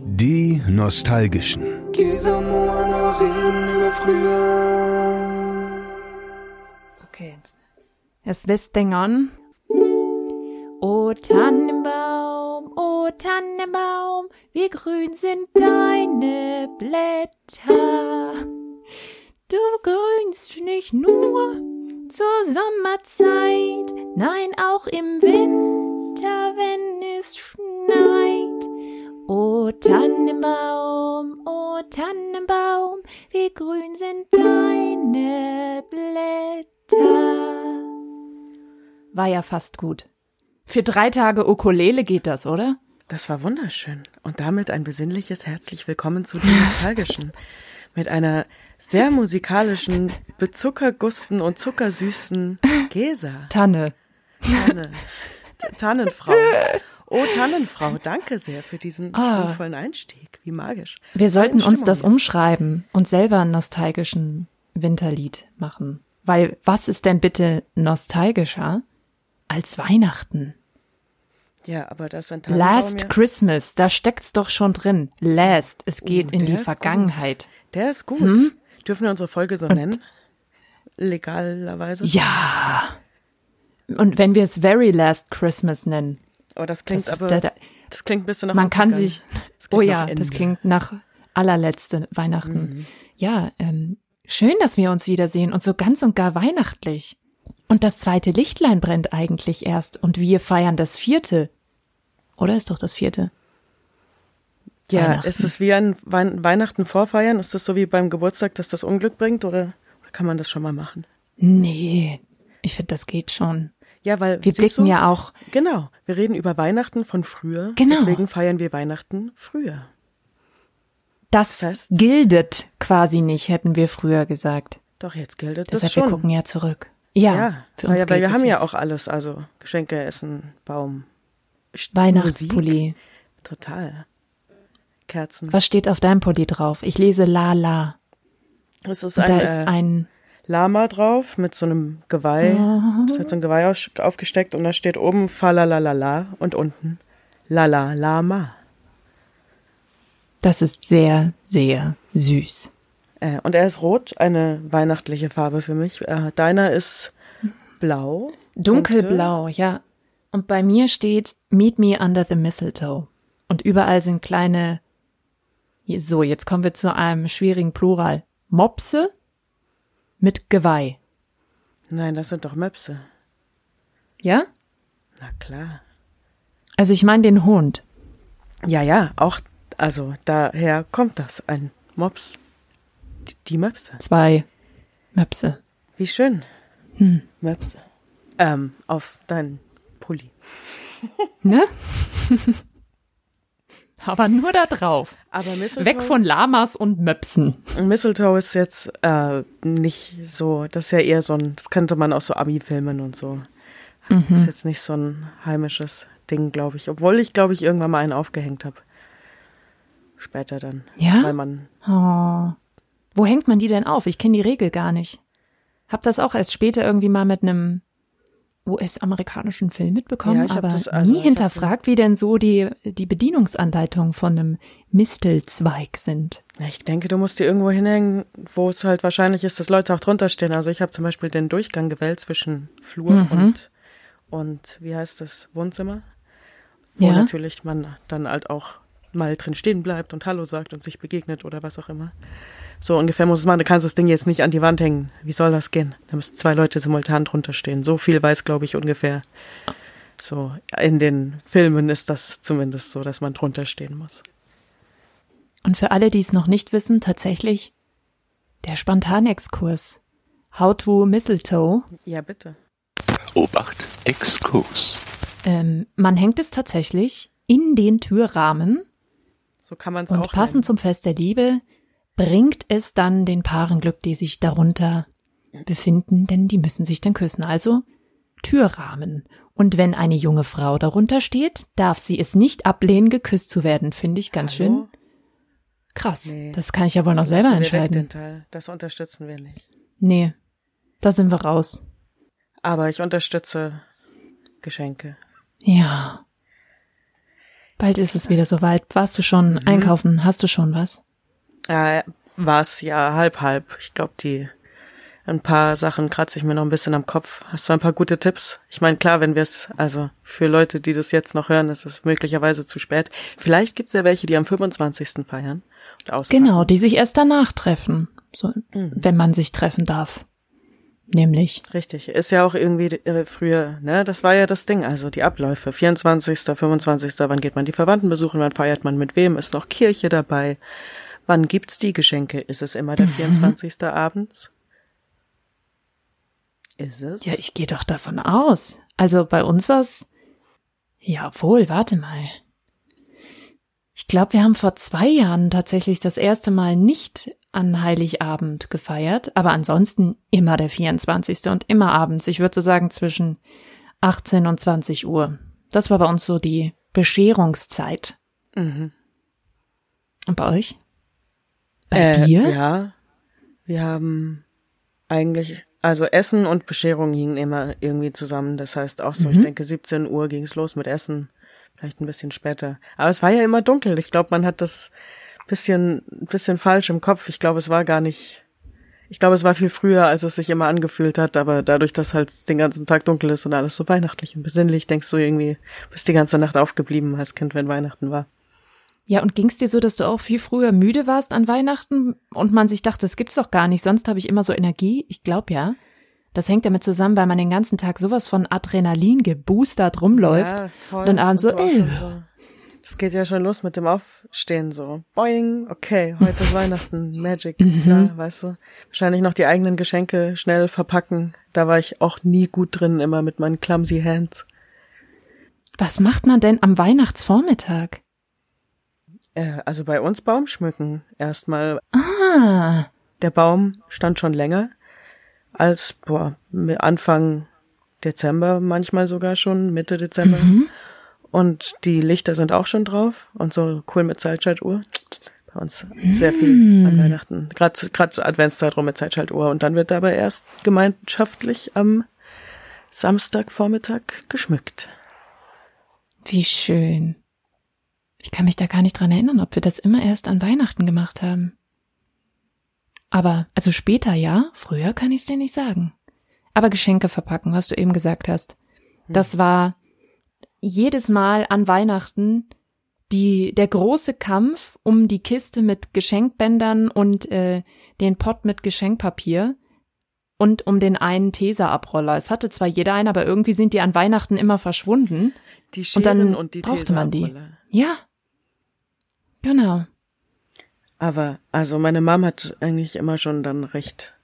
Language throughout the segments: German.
Die Nostalgischen. Okay. Is this thing on? O Tannenbaum, o Tannenbaum, wie grün sind deine Blätter. Du grünst nicht nur zur Sommerzeit, nein auch im Winter, wenn es schneit. O Tannenbaum, o Tannenbaum, wie grün sind deine Blätter. War ja fast gut. Für drei Tage Ukulele geht das, oder? Das war wunderschön. Und damit ein besinnliches herzlich willkommen zu den Nostalgischen. Mit einer sehr musikalischen, bezuckergusten und zuckersüßen Gesa. Tanne. Tanne. Tannenfrau. Oh, Tannenfrau, danke sehr für diesen Ah. Einstieg. Wie magisch. Wir sollten uns das Stimmung umschreiben und selber einen nostalgischen Winterlied machen. Weil was ist denn bitte nostalgischer als Weihnachten? jetzt. Ja, aber das ist ein Tannenbaum. Last Christmas, da steckt's doch schon drin. Last, es geht Oh, in die Vergangenheit. der ist gut. Hm? Dürfen wir unsere Folge so nennen? Legalerweise? Ja. Und wenn wir es Very Last Christmas nennen, Oh, das klingt das, aber, da, da, das klingt ein bisschen nach man kann Untergang. sich, oh ja, das klingt nach allerletzte Weihnachten. Mhm. Ja, ähm, schön, dass wir uns wiedersehen und so ganz und gar weihnachtlich. Und das zweite Lichtlein brennt eigentlich erst und wir feiern das vierte. Oder ist doch das vierte? Ja, ist es wie ein Weihnachten vorfeiern? Ist das so wie beim Geburtstag, dass das Unglück bringt oder, oder kann man das schon mal machen? Nee, ich finde, das geht schon. Ja, weil Wir blicken du, ja auch, Genau, wir reden über Weihnachten von früher. Genau. Deswegen feiern wir Weihnachten früher. das Fest. gildet quasi nicht, hätten wir früher gesagt. Doch jetzt gilt das Deshalb, schon. wir gucken ja zurück. Ja, ja, für uns ja, weil wir haben ja jetzt. auch alles, also Geschenke, Essen, Baum, Weihnachtspulli. Total. Kerzen. Was steht auf deinem Pulli drauf? Ich lese La La. Es ist ein, da ist ein Lama drauf mit so einem Geweih. Das hat so ein Geweih aufgesteckt und da steht oben Falalalala und unten Lala Lama. Das ist sehr, sehr süß. Äh, und er ist rot, eine weihnachtliche Farbe für mich. Äh, deiner ist blau. Dunkelblau, ja. Und bei mir steht Meet me under the mistletoe. Und überall sind kleine. So, jetzt kommen wir zu einem schwierigen Plural. Mopse mit Geweih. Nein, das sind doch Möpse. Ja? Na klar. Also ich meine den Hund. Ja, ja, auch, also daher kommt das, ein Mops. Die, Möpse. Zwei Möpse. Wie schön. Hm. Möpse. Ähm, auf deinen Pulli. Ne? Aber nur da drauf. Aber Mistletoe, Weg von Lamas und Möpsen. Mistletoe ist jetzt äh, nicht so, das ist ja eher so ein, das könnte man aus so Ami-Filmen und so. Mhm. Ist jetzt nicht so ein heimisches Ding, glaube ich. Obwohl ich, glaube ich, irgendwann mal einen aufgehängt habe. Später dann. Ja? Weil man, Oh. Wo hängt man die denn auf? Ich kenne die Regel gar nicht. Hab das auch erst später irgendwie mal mit einem US-amerikanischen Film mitbekommen, Ja, aber also nie hinterfragt, wie denn so die, die Bedienungsanleitungen von einem Mistelzweig sind. ja, ich denke, du musst die irgendwo hinhängen, wo es halt wahrscheinlich ist, dass Leute auch drunter stehen. Also ich habe zum Beispiel den Durchgang gewählt zwischen Flur Mhm. und, und, wie heißt das, Wohnzimmer. Wo Ja. natürlich man dann halt auch mal drin stehen bleibt und Hallo sagt und sich begegnet oder was auch immer. So ungefähr muss es machen. Du kannst das Ding jetzt nicht an die Wand hängen. Wie soll das gehen? Da müssen zwei Leute simultan drunter stehen. So viel weiß, glaube ich, ungefähr. So, in den Filmen ist das zumindest so, dass man drunter stehen muss. Und für alle, die es noch nicht wissen, tatsächlich der Spontanexkurs. How to Mistletoe. Ja, bitte. Obacht, Exkurs. Ähm, man hängt es tatsächlich in den Türrahmen So kann man es Und auch passend nennen. zum Fest der Liebe bringt es dann den Paaren Glück, die sich darunter befinden, denn die müssen sich dann küssen. Also Türrahmen. Und wenn eine junge Frau darunter steht, darf sie es nicht ablehnen, geküsst zu werden. Finde ich ganz Hallo? schön krass. Nee. Das kann ich ja wohl noch selber weg, entscheiden. den Teil. Das unterstützen wir nicht. Nee, da sind wir raus. Aber ich unterstütze Geschenke. Ja. Bald ist es wieder soweit. Warst du schon Mhm. einkaufen? Hast du schon was? Äh, was, ja, halb, halb. Ich glaube, die, ein paar Sachen kratze ich mir noch ein bisschen am Kopf. Hast du ein paar gute Tipps? Ich meine, klar, wenn wir es, also für Leute, die das jetzt noch hören, ist es möglicherweise zu spät. Vielleicht gibt's ja welche, die am 25. feiern und auspacken. Genau, die sich erst danach treffen. So, Mhm. wenn man sich treffen darf. Nämlich. Richtig, ist ja auch irgendwie äh, früher, ne, das war ja das Ding, also die Abläufe, 24., 25., wann geht man die Verwandten besuchen, wann feiert man mit wem, ist noch Kirche dabei, wann gibt's die Geschenke, ist es immer der 24. abends? Ist es? Ja, ich gehe doch davon aus. Also bei uns war's. Ja, wohl, warte mal. Ich glaube, wir haben vor zwei Jahren tatsächlich das erste Mal nicht an Heiligabend gefeiert, aber ansonsten immer der 24. und immer abends. Ich würde so sagen zwischen 18 und 20 Uhr. Das war bei uns so die Bescherungszeit. Mhm. Und bei euch? Bei Äh, dir? Ja, wir haben eigentlich, also Essen und Bescherung hingen immer irgendwie zusammen. Das heißt auch so, ich denke 17 Uhr ging's los mit Essen, vielleicht ein bisschen später. Aber es war ja immer dunkel. Ich glaube, man hat das bisschen, bisschen falsch im Kopf. Ich glaube, es war gar nicht, ich glaube, es war viel früher, als es sich immer angefühlt hat. Aber dadurch, dass halt den ganzen Tag dunkel ist und alles so weihnachtlich und besinnlich, denkst du irgendwie, bist die ganze Nacht aufgeblieben als Kind, wenn Weihnachten war. Ja, und ging's dir so, dass du auch viel früher müde warst an Weihnachten und man sich dachte, das gibt's doch gar nicht, sonst habe ich immer so Energie? Ich glaube ja. Das hängt damit zusammen, weil man den ganzen Tag sowas von Adrenalin geboostert rumläuft. Ja, voll. und dann abends so, du auch äh. so. Das geht ja schon los mit dem Aufstehen so. Boing, okay, heute ist Weihnachten, Magic, Mhm. ja, weißt du. Wahrscheinlich noch die eigenen Geschenke schnell verpacken. Da war ich auch nie gut drin, immer mit meinen clumsy hands. Was macht man denn am Weihnachtsvormittag? Äh, also bei uns Baum schmücken. Erstmal, Ah, der Baum stand schon länger als, boah, Anfang Dezember, manchmal sogar schon, Mitte Dezember. Und die Lichter sind auch schon drauf und so cool mit Zeitschaltuhr. Bei uns sehr viel an Weihnachten. Gerade gerade zur Adventszeit rum mit Zeitschaltuhr. Und dann wird dabei erst gemeinschaftlich am Samstagvormittag geschmückt. wie schön. Ich kann mich da gar nicht dran erinnern, ob wir das immer erst an Weihnachten gemacht haben. Aber, also später ja, früher kann ich es dir nicht sagen. Aber Geschenke verpacken, was du eben gesagt hast. Das war jedes Mal an Weihnachten die, der große Kampf um die Kiste mit Geschenkbändern und äh, den Pott mit Geschenkpapier und um den einen Tesa-Abroller. Es hatte zwar jeder einen, aber irgendwie sind die an Weihnachten immer verschwunden. Die Und Scheren dann und, die brauchte man die. Ja. Genau. Aber, also meine Mom hat eigentlich immer schon dann recht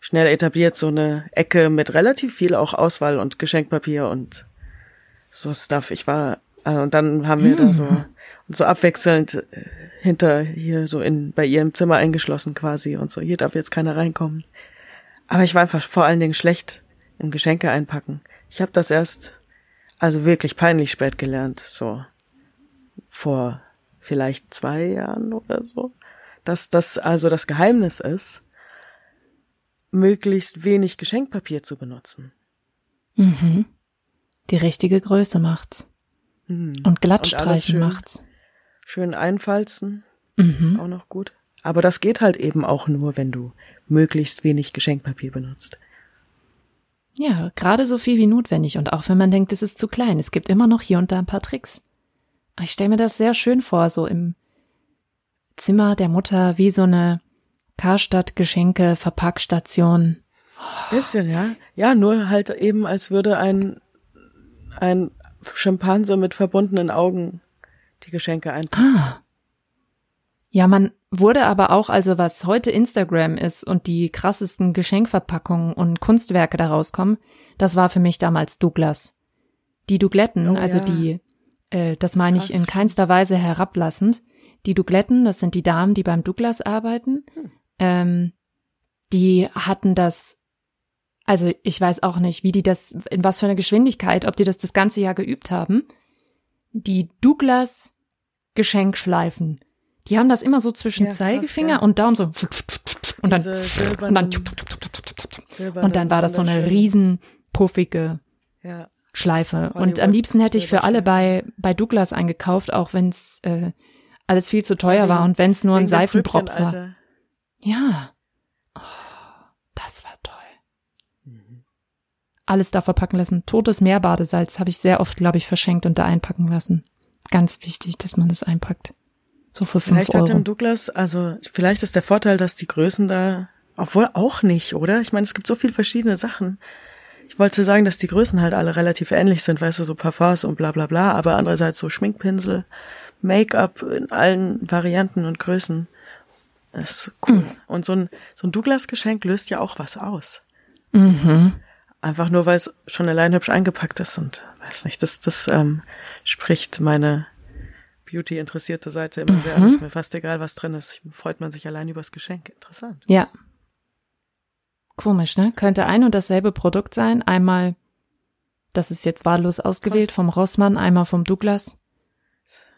schnell etabliert, so eine Ecke mit relativ viel auch Auswahl und Geschenkpapier und so Stuff. Ich war, also, und dann haben wir da so, und so abwechselnd äh, hinter hier so in, bei ihrem Zimmer eingeschlossen quasi und so, hier darf jetzt keiner reinkommen. Aber ich war einfach vor allen Dingen schlecht im Geschenke einpacken. Ich habe das erst, also wirklich peinlich spät gelernt, so vor vielleicht zwei Jahren oder so, dass das also das Geheimnis ist, möglichst wenig Geschenkpapier zu benutzen. Mhm. Die richtige Größe macht's. Hm. Und glatt Und schön. macht's. Schön einfalzen, Mhm. ist auch noch gut. Aber das geht halt eben auch nur, wenn du möglichst wenig Geschenkpapier benutzt. Ja, gerade so viel wie notwendig und auch wenn man denkt, es ist zu klein, es gibt immer noch hier und da ein paar Tricks. Ich stelle mir das sehr schön vor, so im Zimmer der Mutter, wie so eine Karstadt Geschenke Verpackstation. Bisschen, ja. Ja, nur halt eben, als würde ein, ein Schimpanse mit verbundenen Augen die Geschenke einpacken. Ah. Ja, man wurde aber auch, also was heute Instagram ist und die krassesten Geschenkverpackungen und Kunstwerke da rauskommen, das war für mich damals Douglas. Die Dougletten, Oh, also ja. die, äh, das meine ich Krass. in keinster Weise herablassend, die Dougletten, das sind die Damen, die beim Douglas arbeiten, Hm. ähm, die hatten das, also ich weiß auch nicht, wie die das, in was für einer Geschwindigkeit, ob die das das ganze Jahr geübt haben, die Douglas Geschenkschleifen. Die haben das immer so zwischen Ja, krass, Zeigefinger ja. und Daumen so und dann und dann und dann war das so eine riesen puffige Ja. Schleife. Und am liebsten hätte ich für alle bei, bei Douglas eingekauft, auch wenn es äh, alles viel zu teuer war und wenn es nur ein Prüppchen, war. Alter. Ja. Oh, das war toll. Alles da verpacken lassen. Totes Meerbadesalz habe ich sehr oft, glaube ich, verschenkt und da einpacken lassen. Ganz wichtig, dass man das einpackt. So für fünf Vielleicht hat Euro. dem Douglas, also vielleicht ist der Vorteil, dass die Größen da, obwohl auch nicht, oder? Ich meine, es gibt so viele verschiedene Sachen. Ich wollte sagen, dass die Größen halt alle relativ ähnlich sind, weißt du, so Parfums und bla bla bla, aber andererseits so Schminkpinsel, Make-up in allen Varianten und Größen. Das ist cool. Mhm. Und so ein, so ein Douglas-Geschenk löst ja auch was aus. Mhm. Einfach nur, weil es schon allein hübsch eingepackt ist und weiß nicht, das, das ähm, spricht meine Beauty-interessierte Seite immer sehr an. Ist mir fast egal, was drin ist. Freut man sich allein übers Geschenk. Interessant. Ja. Komisch, ne? Könnte ein und dasselbe Produkt sein. Einmal, das ist jetzt wahllos ausgewählt vom Rossmann, einmal vom Douglas.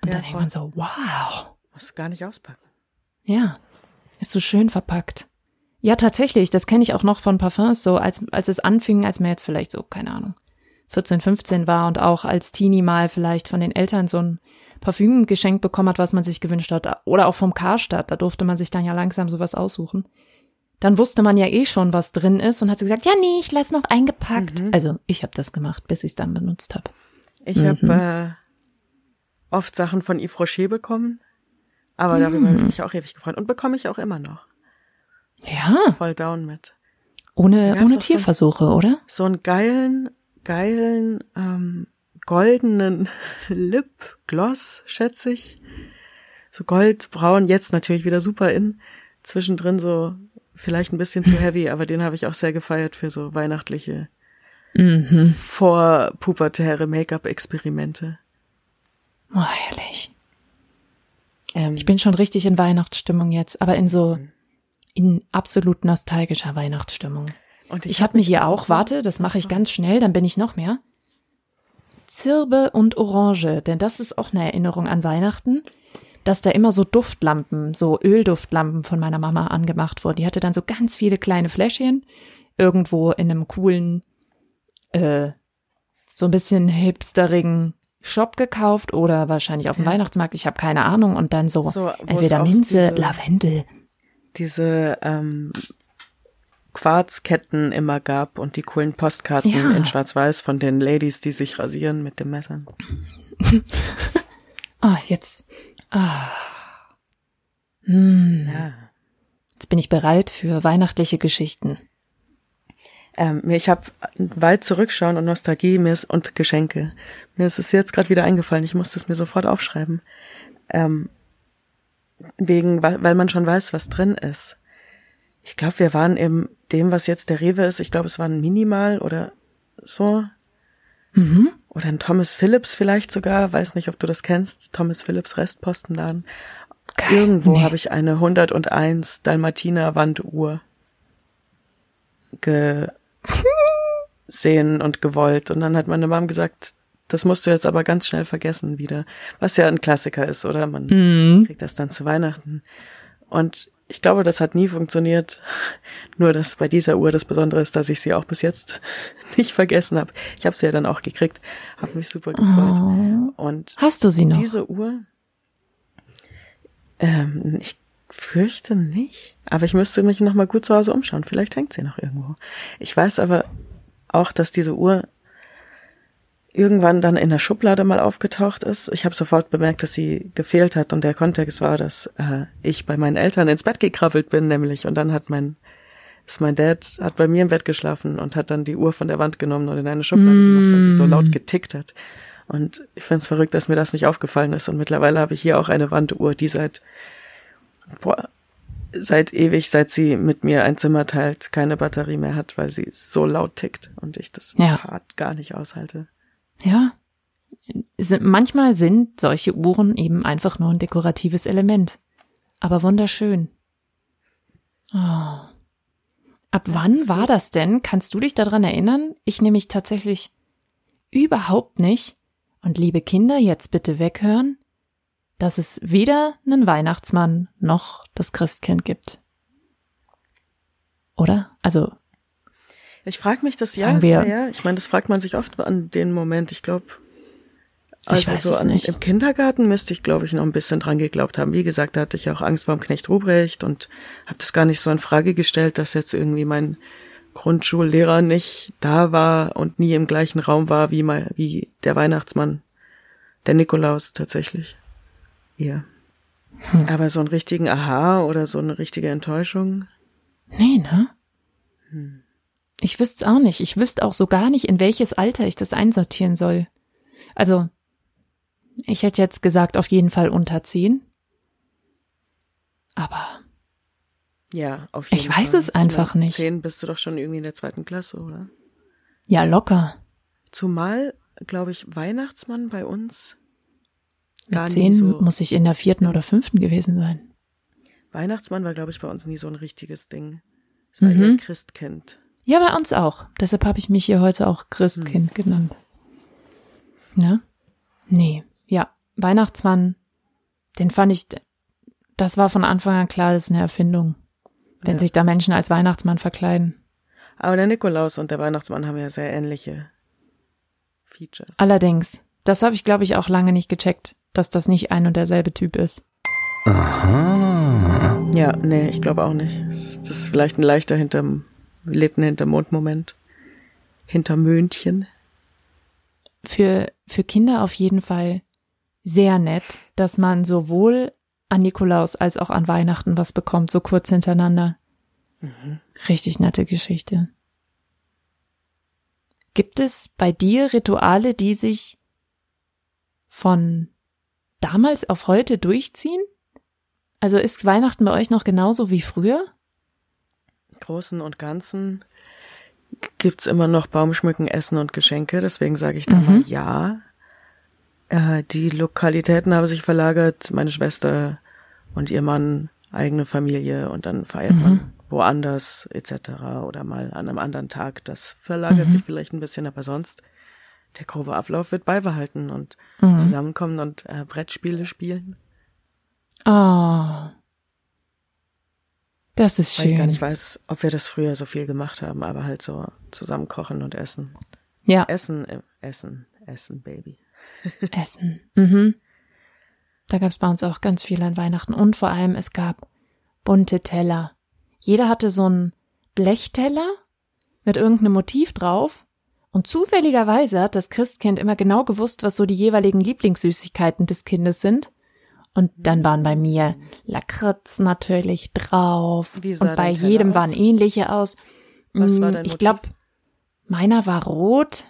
Und Ja, dann denkt voll. man so, wow. Muss gar nicht auspacken. Ja, ist so schön verpackt. Ja, tatsächlich, das kenne ich auch noch von Parfums, so als, als es anfing, als man jetzt vielleicht so, keine Ahnung, 14, 15 war und auch als Teenie mal vielleicht von den Eltern so ein Parfüm geschenkt bekommen hat, was man sich gewünscht hat. Oder auch vom Karstadt, da durfte man sich dann ja langsam sowas aussuchen. Dann wusste man ja eh schon, was drin ist und hat so gesagt, ja, nee, ich lass noch eingepackt. Also ich habe das gemacht, bis ich es dann benutzt habe. Ich habe äh, oft Sachen von Yves Rocher bekommen, aber darüber habe ich mich auch ewig gefreut und bekomme ich auch immer noch. Ja, Voll down mit. ohne, ohne auch so- Tierversuche, oder? So einen geilen, geilen, ähm, goldenen Lipgloss, schätze ich. So goldbraun, jetzt natürlich wieder super in. Zwischendrin so vielleicht ein bisschen zu heavy, aber den habe ich auch sehr gefeiert für so weihnachtliche Mhm. vorpubertäre Make-up-Experimente. Oh, herrlich. Ähm, Ich bin schon richtig in Weihnachtsstimmung jetzt, aber in so in absolut nostalgischer Weihnachtsstimmung. und Ich habe mir hier auch, warte, das mache ich ganz schnell, dann bin ich noch mehr. Zirbe und Orange, denn das ist auch eine Erinnerung an Weihnachten, dass da immer so Duftlampen, so Ölduftlampen von meiner Mama angemacht wurden. Die hatte dann so ganz viele kleine Fläschchen irgendwo in einem coolen, äh, so ein bisschen hipsterigen Shop gekauft oder wahrscheinlich auf dem Weihnachtsmarkt, ich habe keine Ahnung. Und dann so, So, entweder Minze, diese- Lavendel. diese ähm, Quarzketten immer gab und die coolen Postkarten Ja. in Schwarz-Weiß von den Ladies, die sich rasieren mit den Messern. Ah, jetzt. Ah. Hm. Ja. Jetzt bin ich bereit für weihnachtliche Geschichten. Ähm, ich habe weit zurückschauen und Nostalgie mir ist, und Geschenke. Mir ist es jetzt gerade wieder eingefallen. Ich musste es mir sofort aufschreiben. Ähm, wegen, weil man schon weiß, was drin ist. Ich glaube, wir waren in dem, was jetzt der Rewe ist. Ich glaube, es war ein Minimal oder so. Mhm. Oder ein Thomas Phillips vielleicht sogar. Weiß nicht, ob du das kennst. Thomas Phillips Restpostenladen. Geil. Irgendwo Nee. habe ich eine 101 Dalmatiner Wanduhr gesehen und gewollt. Und dann hat meine Mom gesagt, das musst du jetzt aber ganz schnell vergessen wieder. Was ja ein Klassiker ist, oder? Man Mhm. kriegt das dann zu Weihnachten. Und ich glaube, das hat nie funktioniert. Nur, dass bei dieser Uhr das Besondere ist, dass ich sie auch bis jetzt nicht vergessen habe. Ich habe sie ja dann auch gekriegt, habe mich super gefreut. Oh. Und Hast du sie noch? diese Uhr, ähm, ich fürchte nicht. Aber ich müsste mich noch mal gut zu Hause umschauen. Vielleicht hängt sie noch irgendwo. Ich weiß aber auch, dass diese Uhr irgendwann dann in der Schublade mal aufgetaucht ist. Ich habe sofort bemerkt, dass sie gefehlt hat und der Kontext war, dass äh, ich bei meinen Eltern ins Bett gekrabbelt bin, nämlich und dann hat mein ist mein Dad hat bei mir im Bett geschlafen und hat dann die Uhr von der Wand genommen und in eine Schublade gemacht, weil sie so laut getickt hat. Und ich find's verrückt, dass mir das nicht aufgefallen ist. Und mittlerweile habe ich hier auch eine Wanduhr, die seit boah, seit ewig, seit sie mit mir ein Zimmer teilt, keine Batterie mehr hat, weil sie so laut tickt und ich das Ja. hart gar nicht aushalte. Ja. Sind, manchmal sind solche Uhren eben einfach nur ein dekoratives Element. Aber wunderschön. Oh. Ab wann war das denn? Kannst du dich daran erinnern? Ich nämlich tatsächlich überhaupt nicht. Und liebe Kinder, jetzt bitte weghören, dass es weder einen Weihnachtsmann noch das Christkind gibt. Oder? Also, Ich frage mich das Sagen ja, wir- ja, ich meine, das fragt man sich oft an den Moment. Ich glaube, also so an, nicht. im Kindergarten müsste ich, glaube ich, noch ein bisschen dran geglaubt haben. Wie gesagt, da hatte ich auch Angst vor dem Knecht Ruprecht und habe das gar nicht so in Frage gestellt, dass jetzt irgendwie mein Grundschullehrer nicht da war und nie im gleichen Raum war wie mal wie der Weihnachtsmann, der Nikolaus tatsächlich. Ja. Hm. Aber so einen richtigen Aha oder so eine richtige Enttäuschung. Nee, ne? Ich wüsste es auch nicht. Ich wüsste auch so gar nicht, in welches Alter ich das einsortieren soll. Also, ich hätte jetzt gesagt, auf jeden Fall unter zehn. Aber Ja, auf Ich jeden weiß Fall. es einfach nicht. Zehn bist du doch schon irgendwie in der zweiten Klasse, oder? ja, locker. Zumal, glaube ich, Weihnachtsmann bei uns Mit gar nie zehn so. muss ich in der vierten oder fünften gewesen sein. Weihnachtsmann war, glaube ich, bei uns nie so ein richtiges Ding. Es war Mhm. eher Christkind. Ja, bei uns auch. Deshalb habe ich mich hier heute auch Christkind genannt. Ne? Nee. Ja, Weihnachtsmann, den fand ich, das war von Anfang an klar, das ist eine Erfindung. Wenn Ja. sich da Menschen als Weihnachtsmann verkleiden. Aber der Nikolaus und der Weihnachtsmann haben ja sehr ähnliche Features. Allerdings, das habe ich, glaube ich, auch lange nicht gecheckt, dass das nicht ein und derselbe Typ ist. Aha. Ja, nee, ich glaube auch nicht. Das ist vielleicht ein leichter hinterm, lebten hinterm Mond-Moment. Hinter Möhnchen. Für, für Kinder auf jeden Fall sehr nett, dass man sowohl an Nikolaus als auch an Weihnachten was bekommt, so kurz hintereinander. Richtig nette Geschichte. Gibt es bei dir Rituale, die sich von damals auf heute durchziehen? Also ist Weihnachten bei euch noch genauso wie früher? Großen und Ganzen gibt's immer noch Baumschmücken, Essen und Geschenke. Deswegen sage ich da mal ja. Äh, die Lokalitäten haben sich verlagert. Meine Schwester und ihr Mann, eigene Familie und dann feiert man woanders etc. oder mal an einem anderen Tag. Das verlagert sich vielleicht ein bisschen, aber sonst der grobe Ablauf wird beibehalten und zusammenkommen und äh, Brettspiele spielen. Oh. Das ist Weil ich gar schön. nicht weiß, ob wir das früher so viel gemacht haben, aber halt so zusammen kochen und essen. Ja, Essen, Essen, Essen, Baby. Essen. Mhm. Da gab es bei uns auch ganz viel an Weihnachten. Und vor allem, es gab bunte Teller. Jeder hatte so einen Blechteller mit irgendeinem Motiv drauf. Und zufälligerweise hat das Christkind immer genau gewusst, was so die jeweiligen Lieblingssüßigkeiten des Kindes sind. Und dann waren bei mir Lakritz natürlich drauf. Wie sah und bei Teller jedem aus? waren ähnliche aus. Was war Mm, dein Ich Motiv? glaube, meiner war rot.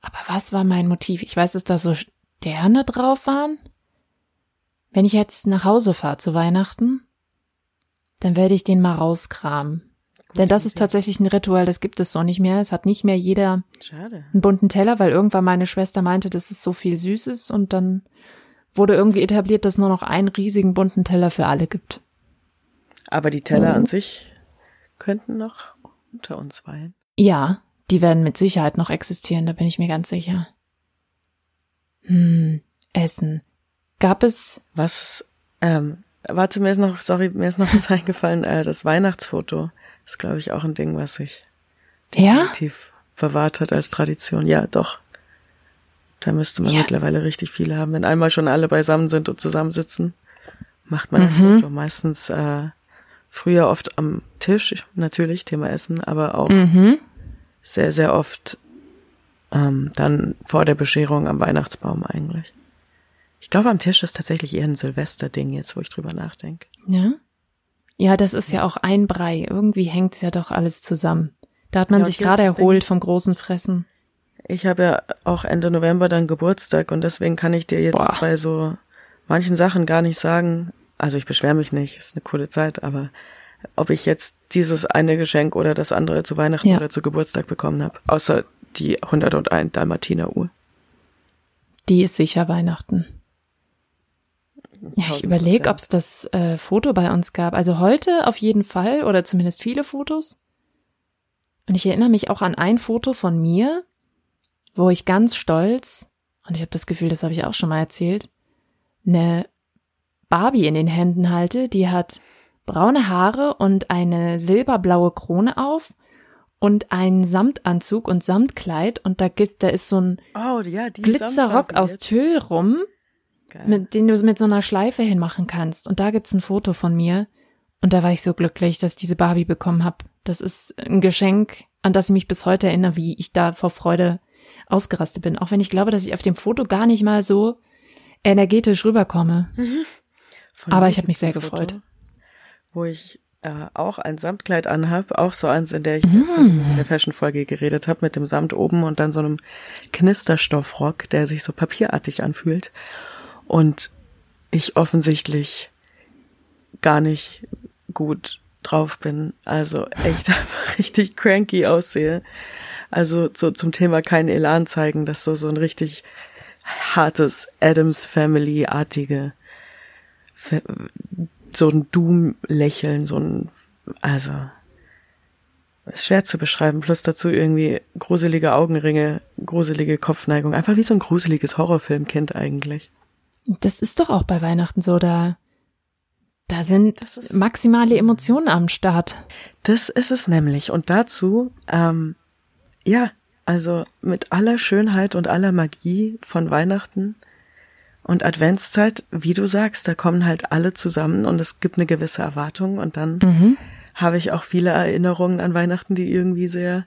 Aber was war mein Motiv? Ich weiß, dass da so Sterne drauf waren. Wenn ich jetzt nach Hause fahre zu Weihnachten, dann werde ich den mal rauskramen. Denn das ist tatsächlich ein Ritual, das gibt es so nicht mehr. Es hat nicht mehr jeder Schade. einen bunten Teller, weil irgendwann meine Schwester meinte, dass es so viel Süßes und dann wurde irgendwie etabliert, dass es nur noch einen riesigen bunten Teller für alle gibt. Aber die Teller an sich könnten noch unter uns weilen. Ja, die werden mit Sicherheit noch existieren, da bin ich mir ganz sicher. Hm, Essen. Gab es, Was, ähm, warte, mir ist noch, sorry, mir ist noch was eingefallen, äh, das Weihnachtsfoto ist, glaube ich, auch ein Ding, was sich ja? tief verwahrt hat als Tradition. Ja, doch. Da müsste man Ja. mittlerweile richtig viele haben. Wenn einmal schon alle beisammen sind und zusammensitzen, macht man ein Mhm. Foto. Meistens äh, früher oft am Tisch, natürlich, Thema Essen, aber auch Mhm. sehr, sehr oft ähm, dann vor der Bescherung am Weihnachtsbaum eigentlich. Ich glaube, am Tisch ist tatsächlich eher ein Silvesterding jetzt, wo ich drüber nachdenke. Ja? Ja, das ist ja auch ein Brei. Irgendwie hängt's ja doch alles zusammen. Da hat man Ja, sich gerade das Ding- erholt vom großen Fressen. Ich habe ja auch Ende November dann Geburtstag und deswegen kann ich dir jetzt Boah. bei so manchen Sachen gar nicht sagen, also ich beschwere mich nicht, ist eine coole Zeit, aber ob ich jetzt dieses eine Geschenk oder das andere zu Weihnachten Ja. oder zu Geburtstag bekommen habe, außer die 101 Dalmatiner Uhr. Die ist sicher Weihnachten. Ja, ich 1000%. überlege, ob es das äh, Foto bei uns gab. Also heute auf jeden Fall oder zumindest viele Fotos. Und ich erinnere mich auch an ein Foto von mir, wo ich ganz stolz, und ich habe das Gefühl, das habe ich auch schon mal erzählt, eine Barbie in den Händen halte, die hat braune Haare und eine silberblaue Krone auf und einen Samtanzug und Samtkleid und da gibt, da ist so ein Oh, ja, Glitzerrock aus. Tüll rum, Geil. mit, den du mit so einer Schleife hinmachen kannst. Und da gibt's ein Foto von mir. Und da war ich so glücklich, dass ich diese Barbie bekommen habe. Das ist ein Geschenk, an das ich mich bis heute erinnere, wie ich da vor Freude ausgerastet bin. Auch wenn ich glaube, dass ich auf dem Foto gar nicht mal so energetisch rüberkomme. Von Aber ich hab mich sehr gefreut. Wo ich äh, auch ein Samtkleid anhab, auch so eins, in der ich Mhm. ich in der Fashion-Folge geredet habe, mit dem Samt oben und dann so einem Knisterstoffrock, der sich so papierartig anfühlt. Und ich offensichtlich gar nicht gut drauf bin. Also echt einfach richtig cranky aussehe. Also so zum Thema kein Elan zeigen, das so, so ein richtig hartes Adams Family-artige so ein Doom-Lächeln, so ein, also, ist schwer zu beschreiben, plus dazu irgendwie gruselige Augenringe, gruselige Kopfneigung, einfach wie so ein gruseliges Horrorfilmkind eigentlich. Das ist doch auch bei Weihnachten so, da, da sind maximale Emotionen am Start. Das ist es nämlich. Und dazu, ähm, ja, also mit aller Schönheit und aller Magie von Weihnachten und Adventszeit, wie du sagst, da kommen halt alle zusammen und es gibt eine gewisse Erwartung und dann Mhm. habe ich auch viele Erinnerungen an Weihnachten, die irgendwie sehr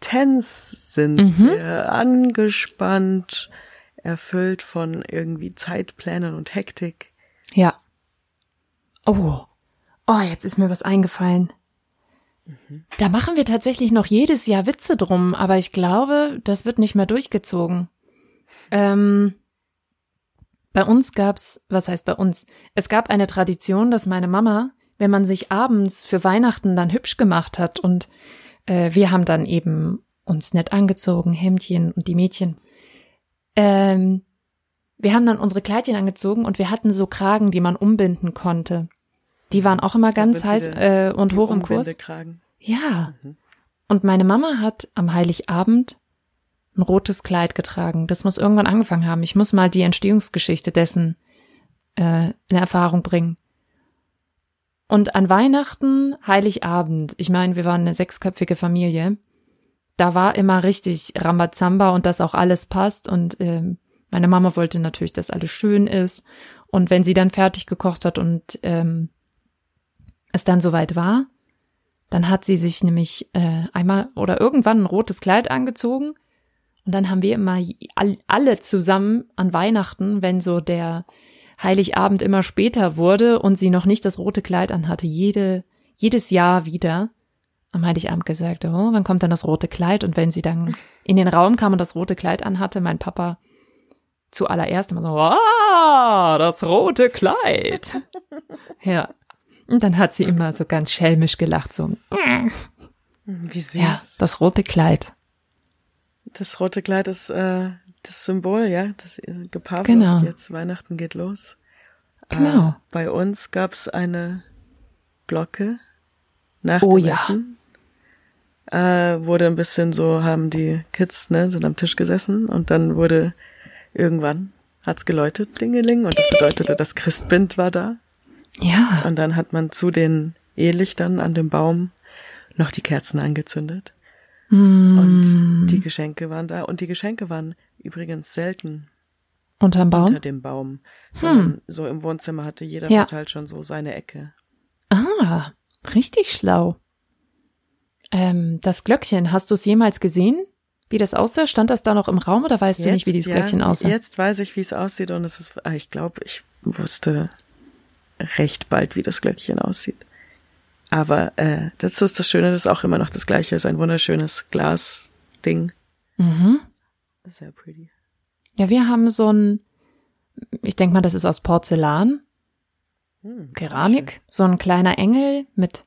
tense sind, Mhm. sehr angespannt, erfüllt von irgendwie Zeitplänen und Hektik. Ja. Oh. Oh, jetzt ist mir was eingefallen. Da machen wir tatsächlich noch jedes Jahr Witze drum, aber ich glaube, das wird nicht mehr durchgezogen. Ähm, bei uns gab's, was heißt bei uns? Es gab eine Tradition, dass meine Mama, wenn man sich abends für Weihnachten dann hübsch gemacht hat und äh, wir haben dann eben uns nett angezogen, Hemdchen und die Mädchen. Ähm, wir haben dann unsere Kleidchen angezogen und wir hatten so Kragen, die man umbinden konnte. Die waren auch immer ganz heiß äh, und hoch im Kurs. Ja. Und meine Mama hat am Heiligabend ein rotes Kleid getragen. Das muss irgendwann angefangen haben. Ich muss mal die Entstehungsgeschichte dessen äh, in Erfahrung bringen. Und an Weihnachten, Heiligabend, ich meine, wir waren eine sechsköpfige Familie, da war immer richtig Rambazamba und dass auch alles passt. Und ähm, meine Mama wollte natürlich, dass alles schön ist. Und wenn sie dann fertig gekocht hat und ähm, es dann soweit war, dann hat sie sich nämlich äh, einmal oder irgendwann ein rotes Kleid angezogen. Und dann haben wir immer all- alle zusammen an Weihnachten, wenn so der Heiligabend immer später wurde und sie noch nicht das rote Kleid anhatte, jede, jedes Jahr wieder am Heiligabend gesagt, oh, wann kommt dann das rote Kleid? Und wenn sie dann in den Raum kam und das rote Kleid anhatte, mein Papa zuallererst immer so, ah, das rote Kleid. ja. Und dann hat sie immer so ganz schelmisch gelacht, so, Wie süß. ja, das rote Kleid. Das rote Kleid ist äh, das Symbol, ja, das gepaart Genau. jetzt Weihnachten geht los. Genau. Äh, bei uns gab's eine Glocke nach Oh dem ja. Essen. Äh, wurde ein bisschen so, haben die Kids, ne, sind am Tisch gesessen und dann wurde irgendwann hat's geläutet, Dingeling, und das bedeutete, das Christbind war da. Ja. Und dann hat man zu den Ehelichtern an dem Baum noch die Kerzen angezündet. Mm, Und die Geschenke waren da. Und die Geschenke waren übrigens selten unterm unter Baum? dem Baum, sondern so im Wohnzimmer hatte jeder Ja. verteilt schon so seine Ecke. Ah, richtig schlau. Ähm, das Glöckchen, hast du es jemals gesehen? Wie das aussah? Stand das da noch im Raum oder weißt du nicht, wie dieses ja, Glöckchen aussah? Jetzt weiß ich, wie es aussieht und es ist, ah, ich glaube, ich wusste recht bald, wie das Glöckchen aussieht. Aber äh, das ist das Schöne, das ist auch immer noch das Gleiche, ist ein wunderschönes Glasding. Mhm. Sehr pretty. Ja, wir haben so ein, ich denke mal, das ist aus Porzellan, Hm, Keramik, so ein kleiner Engel mit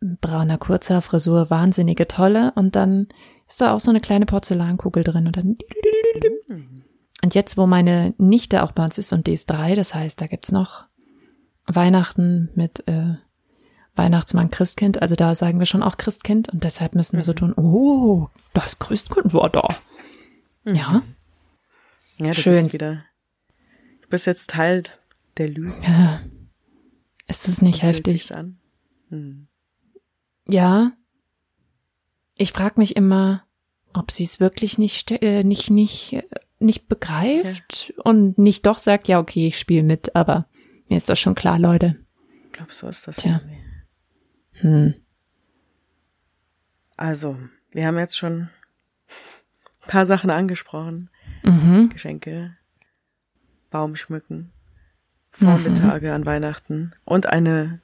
brauner kurzer Frisur, wahnsinnige Tolle und dann ist da auch so eine kleine Porzellankugel drin und dann Hm. und jetzt, wo meine Nichte auch bei uns ist und die ist drei, das heißt, da gibt's noch Weihnachten mit äh, Weihnachtsmann, Christkind, also da sagen wir schon auch Christkind und deshalb müssen wir so tun, oh, das Christkind war da. Ja, Ja, du Schön. bist wieder. Du bist jetzt Teil der Lüge. ja. Ist das nicht Fühlt heftig? an. Hm. Ja. ich frage mich immer, ob sie es wirklich nicht, äh, nicht, nicht, äh, nicht begreift und nicht doch sagt, ja, okay, ich spiele mit, aber mir ist das schon klar, Leute. Ich glaube, so ist das Tja. irgendwie. Hm. Also, wir haben jetzt schon ein paar Sachen angesprochen. Mhm. Geschenke, Baum schmücken, Vormittage an Weihnachten und eine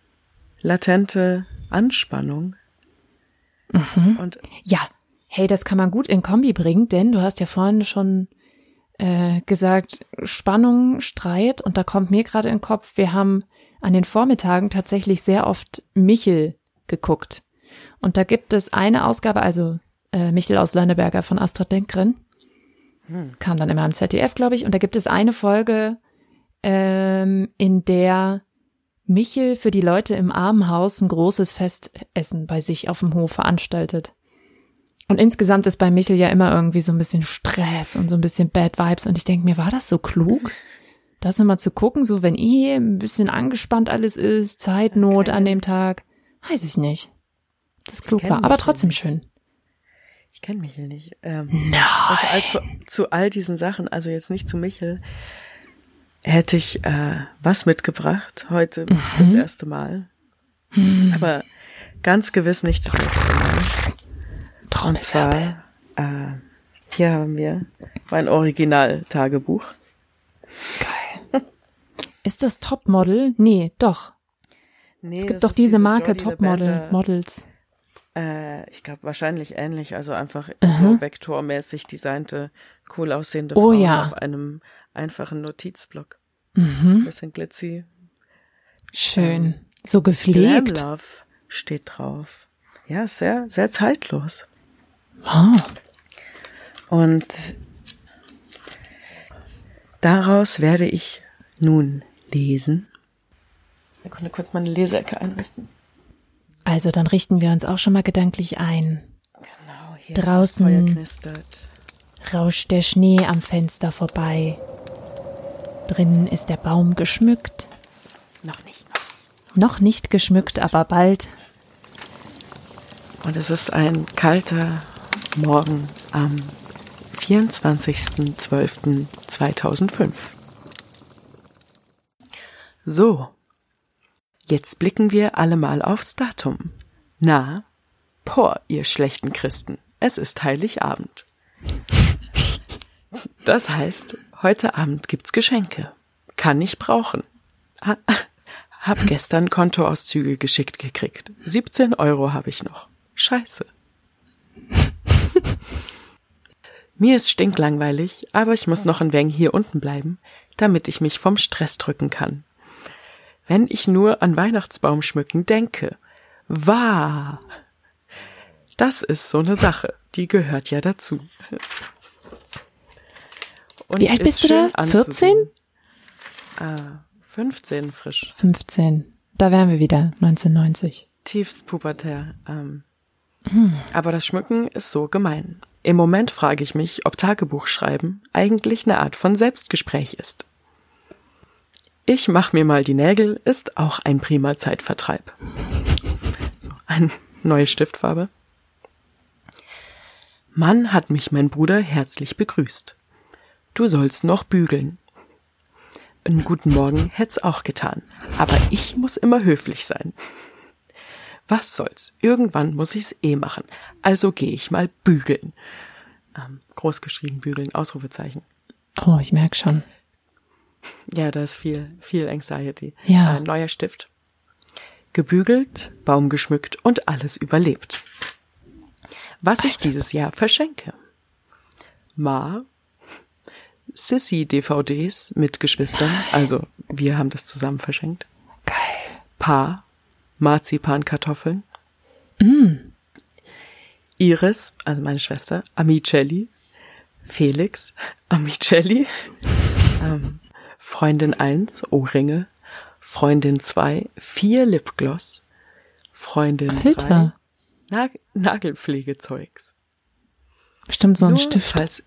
latente Anspannung. Und Ja, hey, das kann man gut in Kombi bringen, denn du hast ja vorhin schon äh, gesagt, Spannung, Streit und da kommt mir gerade in den Kopf, wir haben an den Vormittagen tatsächlich sehr oft Michel geguckt. Und da gibt es eine Ausgabe, also äh, Michel aus Lönneberger von Astrid Lindgren, kam dann immer im ZDF, glaube ich, und da gibt es eine Folge, ähm, in der Michel für die Leute im Armenhaus ein großes Festessen bei sich auf dem Hof veranstaltet. Und insgesamt ist bei Michel ja immer irgendwie so ein bisschen Stress und so ein bisschen Bad Vibes. Und ich denke mir, war das so klug? Das immer zu gucken, so wenn eh ein bisschen angespannt alles ist, Zeitnot an dem Tag. Weiß ich nicht. Das klug war, aber trotzdem nicht. schön. ich kenne Michel nicht. Ähm, und all, zu, zu all diesen Sachen, also jetzt nicht zu Michel, hätte ich äh, was mitgebracht, heute das erste Mal. Aber ganz gewiss nicht das letzte Mal. Und zwar, äh, hier haben wir mein Original-Tagebuch. Ist das Topmodel? Nee, doch. Nee, Es gibt doch ist diese Marke Topmodel. Models. Äh, ich glaube wahrscheinlich ähnlich, also einfach Aha. so vektormäßig designte, cool aussehende Oh Frauen ja. auf einem einfachen Notizblock. Mhm. Bisschen glitzy. Schön. So Glam gepflegt. Love steht drauf. Ja, sehr, sehr zeitlos. Ah, Und daraus werde ich nun lesen. Ich konnte kurz meine Leseecke einrichten. also dann richten wir uns auch schon mal gedanklich ein. Genau, hier Draußen. ist das Feuer knistert. Rauscht der Schnee am Fenster vorbei. Drinnen ist der Baum geschmückt. Noch nicht. Noch nicht geschmückt, aber bald. Und es ist ein kalter Morgen am 24.12.2005. So, jetzt blicken wir alle mal aufs Datum. Na, por, ihr schlechten Christen, es ist Heiligabend. Das heißt, heute Abend gibt's Geschenke. Kann ich brauchen. Ha, hab gestern Kontoauszüge geschickt gekriegt. 17 Euro habe ich noch. Scheiße. Mir ist stinklangweilig, aber ich muss noch ein wenig hier unten bleiben, damit ich mich vom Stress drücken kann. Wenn ich nur an Weihnachtsbaum schmücken denke. Wahr. Das ist so eine Sache, die gehört ja dazu. Und Wie alt ist bist du da? 14? anzusehen. Ah, 15 frisch. 15. Da wären wir wieder. 1990. tiefst pubertär. Ähm. Aber das Schmücken ist so gemein. Im Moment frage ich mich, ob Tagebuchschreiben eigentlich eine Art von Selbstgespräch ist. Ich mach mir mal die Nägel ist auch ein prima Zeitvertreib. So, eine neue Stiftfarbe. Mann hat mich mein Bruder herzlich begrüßt. Du sollst noch bügeln. Einen guten Morgen hätt's auch getan, aber ich muss immer höflich sein. Was soll's? Irgendwann muss ich's eh machen. Also gehe ich mal bügeln. Ähm, großgeschrieben bügeln, Ausrufezeichen. Oh, ich merk schon. Ja, da ist viel, viel Anxiety. Ja. Äh, neuer Stift. Gebügelt, Baum geschmückt und alles überlebt. Was ich dieses Jahr verschenke. Ma, Sissy-DVDs mit Geschwistern, also wir haben das zusammen verschenkt. Geil. Pa, Marzipankartoffeln. Mm. Iris, also meine Schwester, Amicelli, Felix, Amicelli, ähm, Freundin 1, Ohrringe, Freundin 2, vier Lipgloss, Freundin 3, Alter. Nag Nagelpflegezeugs. Bestimmt so ein nur Stift. Falls,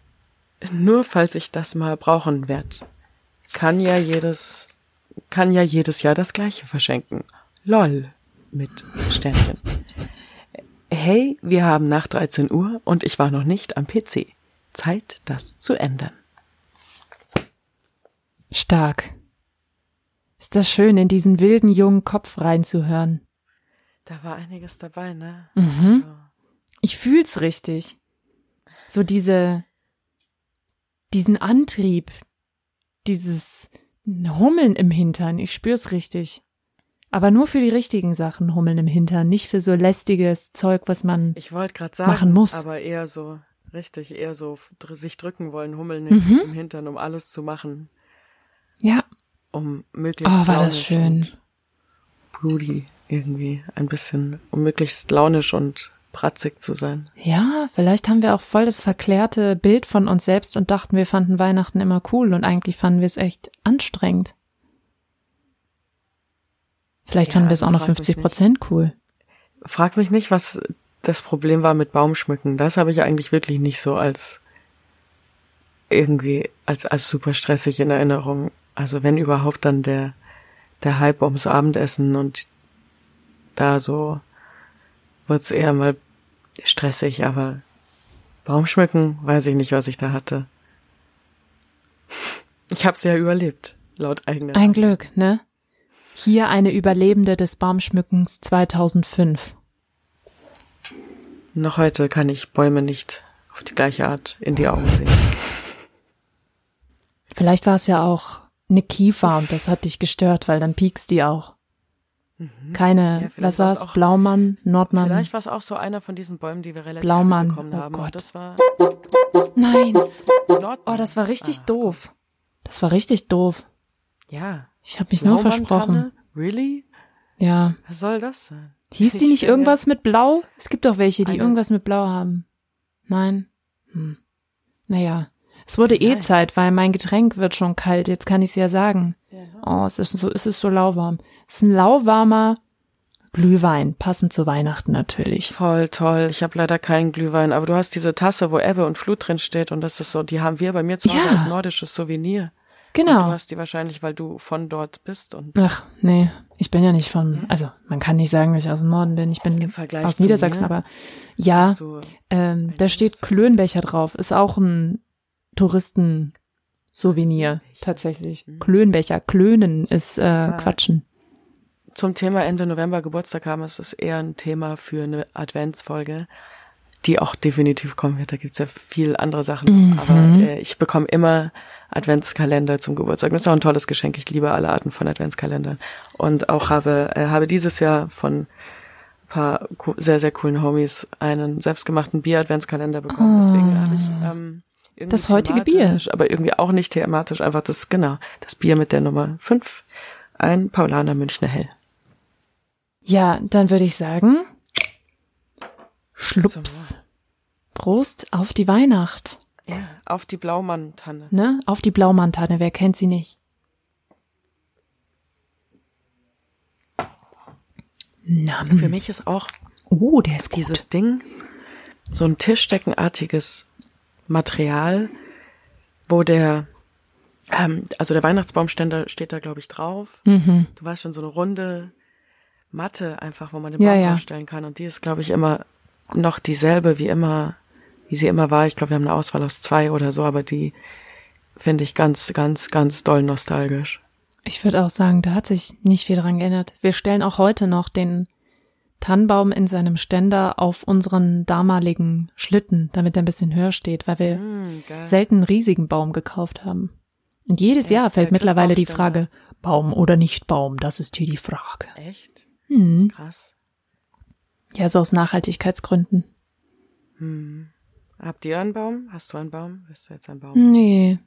nur falls ich das mal brauchen werd. Kann ja jedes, kann ja jedes Jahr das gleiche verschenken. Lol. Mit Sternchen. Hey, wir haben nach 13 Uhr und ich war noch nicht am PC. Zeit, das zu ändern. Stark. Ist das schön, in diesen wilden jungen Kopf reinzuhören. Da war einiges dabei, ne? Mhm. Also, Ich fühl's richtig. So diese, diesen Antrieb, dieses Hummeln im Hintern. Ich spür's richtig. Aber nur für die richtigen Sachen Hummeln im Hintern, nicht für so lästiges Zeug, was man. ich wollte gerade sagen, Machen muss. aber eher so, richtig, eher so sich drücken wollen, hummeln im, Mhm. im Hintern, um alles zu machen, Ja, um möglichst oh, war das launisch schön. und broody irgendwie ein bisschen, um möglichst launisch und pratzig zu sein. Ja, vielleicht haben wir auch voll das verklärte Bild von uns selbst und dachten, wir fanden Weihnachten immer cool und eigentlich fanden wir es echt anstrengend. Vielleicht Ja, fanden wir es auch noch frag mich 50 Prozent cool. Frag mich nicht, was das Problem war mit Baumschmücken. Das habe ich eigentlich wirklich nicht so als irgendwie als als super stressig in Erinnerung. Also wenn überhaupt dann der der Hype ums Abendessen und da so wird's eher mal stressig, aber Baumschmücken, weiß ich nicht, was ich da hatte. Ich hab's ja überlebt, laut eigener. Ein Glück, ne? Hier eine Überlebende des Baumschmückens 2005. Noch heute kann ich Bäume nicht auf die gleiche Art in die Augen sehen. Vielleicht war es ja auch eine Kiefer und das hat dich gestört, weil dann piekst die auch. Keine, Mhm. Ja, vielleicht was war's war's? auch- Blaumann, Nordmann. Vielleicht war es auch so einer von diesen Bäumen, die wir relativ Blaumann, bekommen oh haben. Gott. Das war Nein. Nordmann. Oh, das war richtig Ah, doof. Das war richtig doof. Ja. Ich habe mich nur versprochen. Really? Ja. Was soll das sein? Hieß die Ich nicht stell mir- irgendwas mit Blau? Es gibt doch welche, die Eine- irgendwas mit Blau haben. Nein? Hm. Naja. Es wurde eh Nein. Zeit, weil mein Getränk wird schon kalt. Jetzt kann ich es ja sagen. Oh, es ist so, es ist so lauwarm. Es ist ein lauwarmer Glühwein, passend zu Weihnachten natürlich. Voll toll. Ich habe leider keinen Glühwein, aber du hast diese Tasse, wo Ebbe und Flut drin steht und das ist so, die haben wir bei mir zu Hause Ja. als nordisches Souvenir. Und du Genau. hast die wahrscheinlich, weil du von dort bist und Ach, nee, ich bin ja nicht von, also man kann nicht sagen, dass ich aus dem Norden bin. Ich bin aus Niedersachsen, mir aber ja, ähm, da steht Klönbecher drauf. Ist auch ein Touristen-Souvenir, tatsächlich. Mhm. Klönbecher. Klönen ist äh, Quatschen. zum Thema Ende November Geburtstag haben, ist es eher ein Thema für eine Adventsfolge, die auch definitiv kommen wird. Da gibt's ja viel andere Sachen. Mhm. Aber äh, ich bekomme immer Adventskalender zum Geburtstag. Das ist auch ein tolles Geschenk. Ich liebe alle Arten von Adventskalendern. Und auch habe, äh, habe dieses Jahr von ein paar sehr, sehr coolen Homies einen selbstgemachten Bier-Adventskalender bekommen. Deswegen habe ich ähm, irgendwie. Das heutige Bier. Aber irgendwie auch nicht thematisch, einfach das, genau, das Bier mit der Nummer 5. Ein Paulaner Münchner Hell. Ja, dann würde ich sagen, Schlups. Prost auf die Weihnacht, Ja, auf die Blaumann-Tanne. ne? Auf die Blaumantanne, wer kennt sie nicht? Na, Für mich ist auch oh, der ist gut. dieses Ding so ein Tischdeckenartiges Material, wo der, ähm, also der Weihnachtsbaumständer steht da, glaube ich, drauf. Mhm. Du weißt schon, so eine runde Matte einfach, wo man den Ja, Baum ja. draufstellen kann. Und die ist, glaube ich, immer noch dieselbe wie immer, wie sie immer war. Ich glaube, wir haben eine Auswahl aus zwei oder so, aber die finde ich ganz, ganz, ganz doll nostalgisch. Ich würde auch sagen, da hat sich nicht viel dran geändert. Wir stellen auch heute noch den Tannenbaum in seinem Ständer auf unseren damaligen Schlitten, damit er ein bisschen höher steht, weil wir Mm, selten einen riesigen Baum gekauft haben. Und jedes Ja, Jahr fällt mittlerweile die. Frage, Baum oder nicht Baum, das ist hier die Frage. Echt? Hm. Krass. Ja, so aus Nachhaltigkeitsgründen. Hm. Habt ihr einen Baum? Hast du einen Baum? Bist du jetzt ein Hm. Baum? Nee.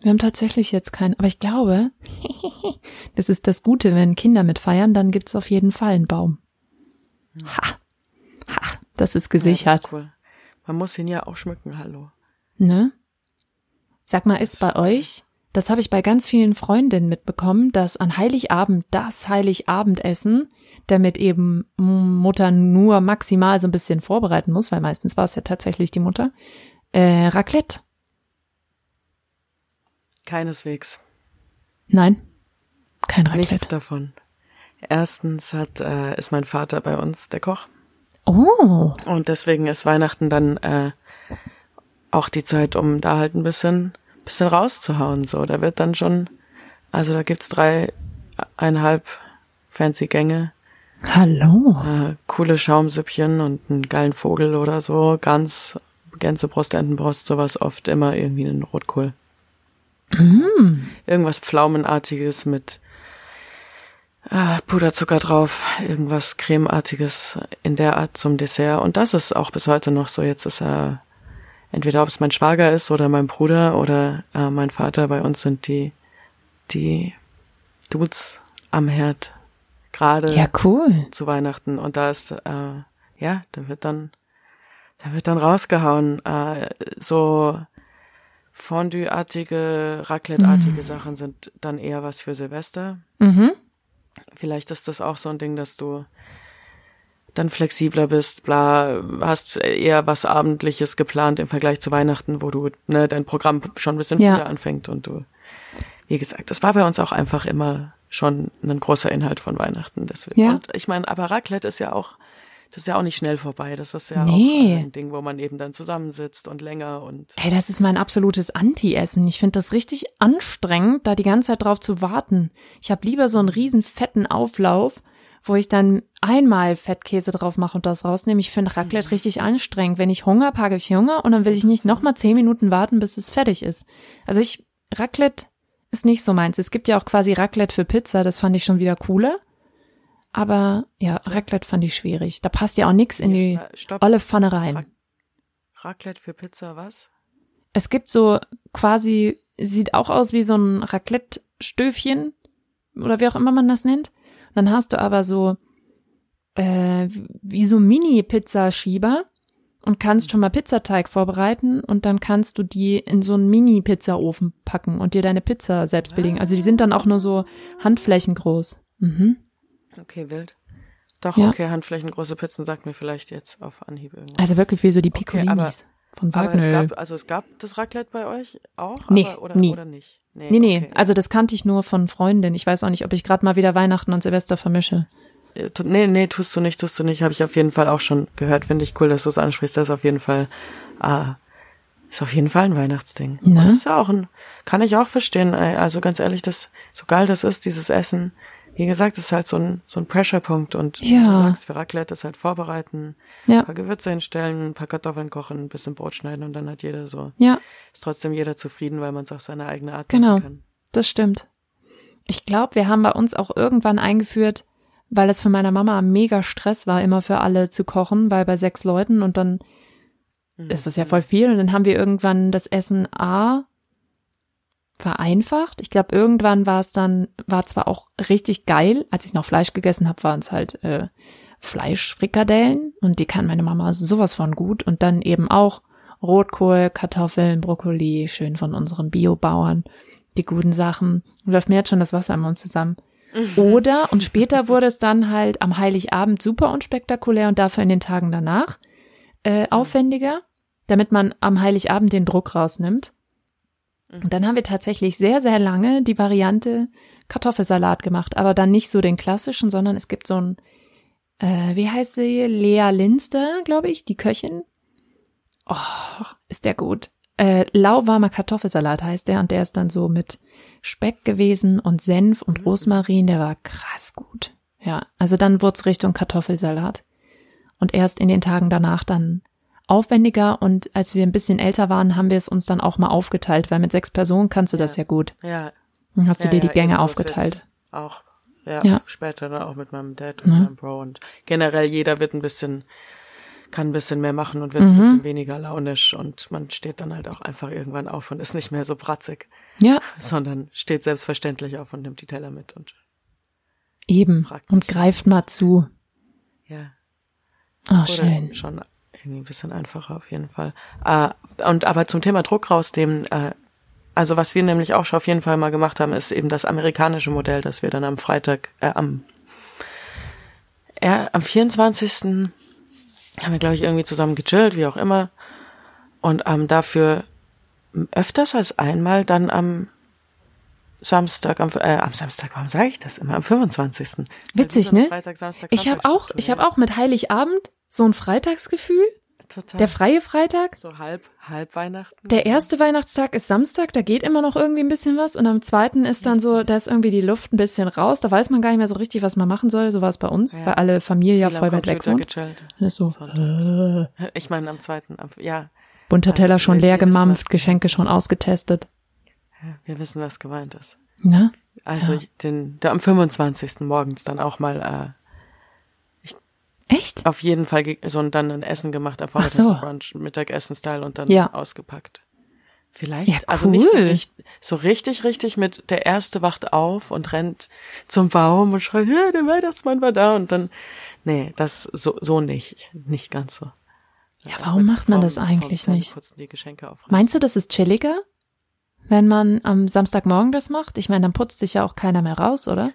Wir haben tatsächlich jetzt keinen, aber ich glaube, das ist das Gute, wenn Kinder mit feiern, dann gibt's auf jeden Fall einen Baum. Ha. Ha. Das ist Ja, das gesichert. ist cool. Man muss ihn ja auch schmücken, hallo. Ne? Sag mal, ist bei euch, das habe ich bei ganz vielen Freundinnen mitbekommen, dass an Heiligabend das Heiligabendessen, damit eben Mutter nur maximal so ein bisschen vorbereiten muss, weil meistens war es ja tatsächlich die Mutter, äh, Raclette. Keineswegs. Nein, kein Nichts Raclette. davon. Erstens hat, äh, ist mein Vater bei uns der Koch. Oh. Und deswegen ist Weihnachten dann äh, auch die Zeit, um da halt ein bisschen, bisschen rauszuhauen. So, da wird dann schon, also da gibt's drei, eineinhalb fancy Gänge, Hallo. äh, coole Schaumsüppchen und einen geilen Vogel oder so, ganz Gänsebrust, Entenbrust, sowas oft immer irgendwie einen Rotkohl. Irgendwas Pflaumenartiges mit äh, Puderzucker drauf, irgendwas Cremeartiges in der Art zum Dessert. Und das ist auch bis heute noch so. Jetzt ist er, entweder ob es mein Schwager ist oder mein Bruder oder äh, mein Vater, bei uns sind die, die Dudes am Herd. Gerade Ja, cool. zu Weihnachten und da ist äh, ja, da wird dann da wird dann rausgehauen äh, so Fondue-artige, Raclette-artige Sachen sind dann eher was für Silvester. Mhm. Vielleicht ist das auch so ein Ding, dass du dann flexibler bist, bla, hast eher was Abendliches geplant im Vergleich zu Weihnachten, wo du ne, dein Programm schon ein bisschen Ja. früher anfängt und du, wie gesagt, das war bei uns auch einfach immer schon ein großer Inhalt von Weihnachten. Deswegen. Ja. Und ich meine, aber Raclette ist ja auch, das ist ja auch nicht schnell vorbei. Das ist ja Nee. auch ein Ding, wo man eben dann zusammensitzt und länger und Ey, das ist mein absolutes Anti-Essen. Ich finde das richtig anstrengend, da die ganze Zeit drauf zu warten. Ich habe lieber so einen riesen fetten Auflauf, wo ich dann einmal Fettkäse drauf mache und das rausnehme. Ich finde Raclette richtig anstrengend. Wenn ich Hunger habe, habe ich Hunger und dann will ich nicht nochmal zehn Minuten warten, bis es fertig ist. Also ich, Raclette ist nicht so meins. Es gibt ja auch quasi Raclette für Pizza, das fand ich schon wieder cooler. Aber ja, Raclette fand ich schwierig. Da passt ja auch nix in die Ja, stopp. olle Pfanne rein. Rac- Raclette für Pizza, was? Es gibt so quasi, sieht auch aus wie so ein Raclette-Stöfchen oder wie auch immer man das nennt. Und dann hast du aber so äh, wie so Mini-Pizzaschieber und kannst schon mal Pizzateig vorbereiten und dann kannst du die in so einen Mini-Pizzaofen packen und dir deine Pizza selbst belegen. Also die sind dann auch nur so handflächengroß. Mhm. Okay, wild. Doch, Ja. okay, handflächengroße Pizzen sagt mir vielleicht jetzt auf Anhieb irgendwas. Also wirklich wie so die Okay, Piccolinis aber- von aber es Wagner. gab, also es gab das Raclette bei euch auch? Nee, aber, oder, nie. oder nicht? Nee, nee, okay. also das kannte ich nur von Freundinnen. Ich weiß auch nicht, ob ich gerade mal wieder Weihnachten und Silvester vermische. Äh, Nee, nee, tust du nicht, tust du nicht. Habe ich auf jeden Fall auch schon gehört. Finde ich cool, dass du es ansprichst. Das ist auf jeden Fall, ah, ist auf jeden Fall ein Weihnachtsding. Na? Und das ist ja auch ein, kann ich auch verstehen. ey. Also ganz ehrlich, das, so geil das ist, dieses Essen. Wie gesagt, das ist halt so ein, so ein Pressure-Punkt. Und Ja. du sagst, für Raclette ist halt vorbereiten, Ja. ein paar Gewürze hinstellen, ein paar Kartoffeln kochen, ein bisschen Brot schneiden und dann hat jeder so, Ja, ist trotzdem jeder zufrieden, weil man es auf seine eigene Art Genau. machen kann. das stimmt. Ich glaube, wir haben bei uns auch irgendwann eingeführt, weil es für meine Mama mega Stress war, immer für alle zu kochen, weil bei sechs Leuten und dann ist das ja voll viel. Und dann haben wir irgendwann das Essen A vereinfacht. Ich glaube, irgendwann war es dann, war zwar auch richtig geil, als ich noch Fleisch gegessen habe, waren es halt äh, Fleischfrikadellen und die kann meine Mama sowas von gut. Und dann eben auch Rotkohl, Kartoffeln, Brokkoli, schön von unseren Biobauern, die guten Sachen. Läuft mir jetzt schon das Wasser im Mund zusammen. Oder, und später wurde es dann halt am Heiligabend super unspektakulär und dafür in den Tagen danach äh, aufwendiger, damit man am Heiligabend den Druck rausnimmt. Und dann haben wir tatsächlich sehr, sehr lange die Variante Kartoffelsalat gemacht, aber dann nicht so den klassischen, sondern es gibt so ein, äh, wie heißt sie? Lea Linster, glaube ich, die Köchin. Oh, ist der gut. Äh, lauwarmer Kartoffelsalat heißt der und der ist dann so mit Speck gewesen und Senf und Rosmarin, der war krass gut. Ja, also dann wurde es Richtung Kartoffelsalat. Und erst in den Tagen danach dann aufwendiger und als wir ein bisschen älter waren, haben wir es uns dann auch mal aufgeteilt, weil mit sechs Personen kannst du das ja gut. Ja, Dann hast du Ja, dir die ja, Gänge aufgeteilt. Auch, ja, Ja. später dann auch mit meinem Dad und Ja. meinem Bro und generell jeder wird ein bisschen, kann ein bisschen mehr machen und wird Mhm. ein bisschen weniger launisch und man steht dann halt auch einfach irgendwann auf und ist nicht mehr so bratzig, Ja, sondern steht selbstverständlich auf und nimmt die Teller mit und eben. Und greift mal zu. ja. Oh, Oder schön. schon irgendwie ein bisschen einfacher auf jeden Fall. Äh, und aber zum Thema Druck rausnehmen, äh, also was wir nämlich auch schon auf jeden Fall mal gemacht haben, ist eben das amerikanische Modell, dass wir dann am Freitag, äh, am, äh, am 24. haben wir, glaube ich, irgendwie zusammen gechillt, wie auch immer. Und ähm, dafür öfters als einmal dann am Samstag, am, äh, am Samstag, warum sage ich das immer? Am 25. Witzig, Also ne? Freitag, Samstag, Ich habe Samstag auch, ich habe auch mit Heiligabend so ein Freitagsgefühl. Total. Der freie Freitag. so halb, halb Weihnachten. Der erste Weihnachtstag ist Samstag, da geht immer noch irgendwie ein bisschen was. Und am zweiten ist dann so, da ist irgendwie die Luft ein bisschen raus. Da weiß man gar nicht mehr so richtig, was man machen soll. So war es bei uns, Ja. weil alle Familie ja voll weit weg wohnt. ist so, äh, Ich meine, am zweiten, am, ja, bunter Also, Teller schon wir- leer gemampft, Geschenke schon ausgetestet. wir wissen, was gemeint ist. Ne? Also Ja. den, der am 25. morgens dann auch mal Echt? auf jeden Fall so ein, dann ein Essen gemacht, auf Ach so. Brunch, Mittagessen-Style und dann Ja. ausgepackt. Vielleicht, Ja, also nicht so, cool. richt, so richtig, richtig mit der Erste wacht auf und rennt zum Baum und schreit, ja, der Weihnachtsmann war da und dann, nee, das so, so nicht, nicht ganz so. Ja, warum macht man das eigentlich nicht? Meinst du, das ist chilliger, wenn man am Samstagmorgen das macht? Ich meine, dann putzt sich ja auch keiner mehr raus, oder?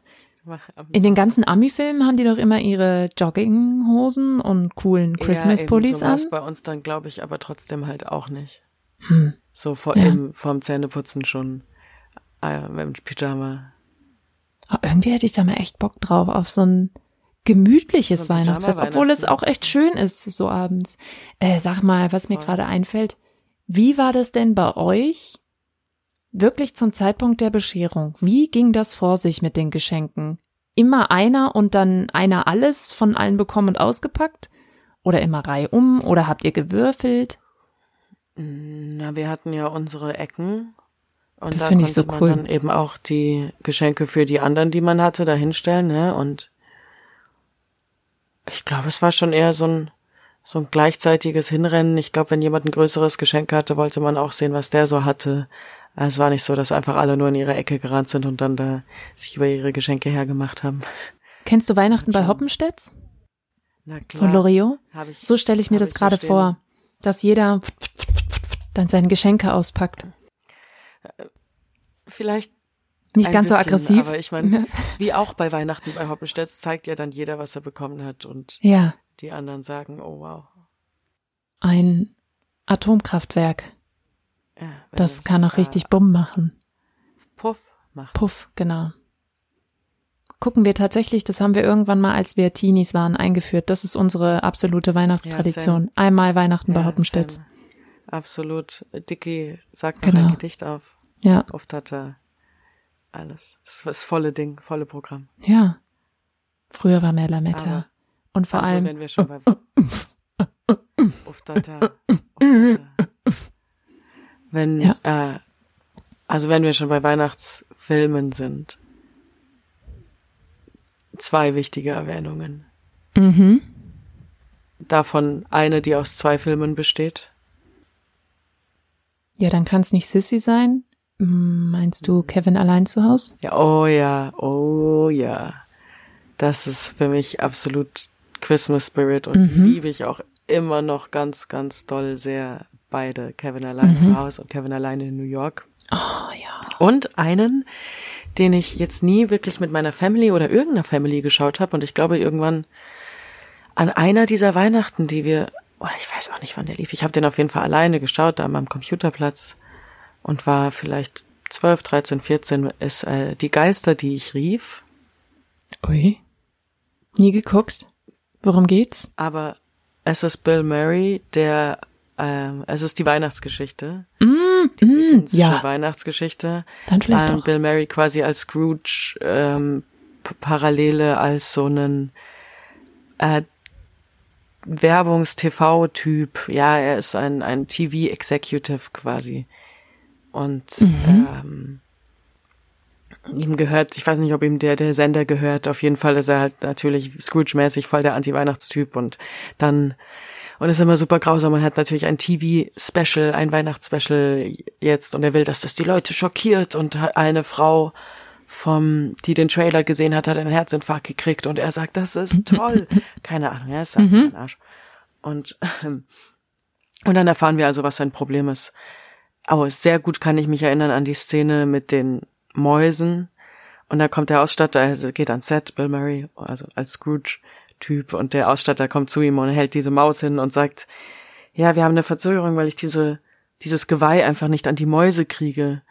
In den ganzen Ami-Filmen haben die doch immer ihre Jogginghosen und coolen Christmas-Pullis ja, an. war's bei uns dann, glaube ich, aber trotzdem halt auch nicht. Hm. So vor Ja. eben vorm Zähneputzen schon äh, mit dem Pyjama. Aber irgendwie hätte ich da mal echt Bock drauf, auf so ein gemütliches So ein Weihnachtsfest, obwohl es auch echt schön ist, so abends. Äh, sag mal, was mir gerade einfällt, wie war das denn bei euch wirklich zum Zeitpunkt der Bescherung? Wie ging das vor sich mit den Geschenken? Immer einer und dann einer alles von allen bekommen und ausgepackt? Oder immer Reihe um? Oder habt ihr gewürfelt? Na, wir hatten ja unsere Ecken. Und Das da finde konnte ich so man cool. dann eben auch die Geschenke für die anderen, die man hatte, da hinstellen, ne? Und ich glaube, es war schon eher so ein, so ein gleichzeitiges Hinrennen. Ich glaube, wenn jemand ein größeres Geschenk hatte, wollte man auch sehen, was der so hatte. Es war nicht so, dass einfach alle nur in ihre Ecke gerannt sind und dann da sich über ihre Geschenke hergemacht haben. Kennst du Weihnachten bei. Hoppenstedts Na klar. von Loriot? Ich, So stelle ich mir das ich gerade verstehen. vor, dass jeder dann seine Geschenke auspackt. Vielleicht Nicht ganz so bisschen, aggressiv. Aber ich meine, wie auch bei Weihnachten bei Hoppenstedt zeigt ja dann jeder, was er bekommen hat und ja, die anderen sagen, oh wow. ein Atomkraftwerk. Ja, Das kann auch richtig Bumm machen. Puff macht. Puff, genau. Gucken wir tatsächlich, das haben wir irgendwann mal, als wir Teenies waren, eingeführt. Das ist unsere absolute Weihnachtstradition. Einmal Weihnachten bei Ja, Hoppenstedt. Sam, Absolut. Dicky sagt noch Genau. ein Gedicht auf. Ja, Oft hat er alles. Das ist das volle Ding, volle Programm. ja. Früher war mehr Lametta. Aber- Und vor also, allem, wenn wir schon bei Uftata, Uftata. Wenn, Ja. äh, also wenn wir schon bei Weihnachtsfilmen sind, zwei wichtige Erwähnungen. mhm. Davon eine, die aus zwei Filmen besteht. ja, dann kann es nicht Sissy sein. Meinst du Kevin allein zu Hause? Ja, oh ja, oh ja. Das ist für mich absolut Christmas Spirit und Mhm. liebe ich auch immer noch ganz, ganz doll sehr. Beide, Kevin allein Mhm. zu Hause und Kevin allein in New York. Oh ja. Und einen, den ich jetzt nie wirklich mit meiner Family oder irgendeiner Family geschaut habe und ich glaube irgendwann an einer dieser Weihnachten, die wir, oder ich weiß auch nicht, wann der lief. Ich habe den auf jeden Fall alleine geschaut, da am Computerplatz und war vielleicht 12, 13, 14, ist äh, die Geister, die ich rief. Ui. Nie geguckt. Worum geht's? Aber es ist Bill Murray, der, ähm, es ist die Weihnachtsgeschichte, Mm, die mm, ja, Weihnachtsgeschichte. dann vielleicht ähm, doch. Bill Murray quasi als Scrooge ähm, Parallele als so einen äh, Werbungs-TV-Typ. Ja, er ist ein, ein TV-Executive quasi. Und ähm, ihm gehört, ich weiß nicht, ob ihm der, der Sender gehört, auf jeden Fall ist er halt natürlich Scrooge-mäßig voll der Anti-Weihnachtstyp und dann und ist immer super grausam. Man hat natürlich ein TV-Special, ein Weihnachtsspecial jetzt und er will, dass das die Leute schockiert und eine Frau vom, die den Trailer gesehen hat, hat einen Herzinfarkt gekriegt und er sagt, das ist toll. Keine Ahnung, er ist einfach ein Arsch. Und, ähm, und dann erfahren wir also, was sein Problem ist. Aber sehr gut kann ich mich erinnern an die Szene mit den Mäusen. Und da kommt der Ausstatter, er geht ans Set, Bill Murray, also als Scrooge-Typ, und der Ausstatter kommt zu ihm und hält diese Maus hin und sagt, ja, wir haben eine Verzögerung, weil ich diese, dieses Geweih einfach nicht an die Mäuse kriege.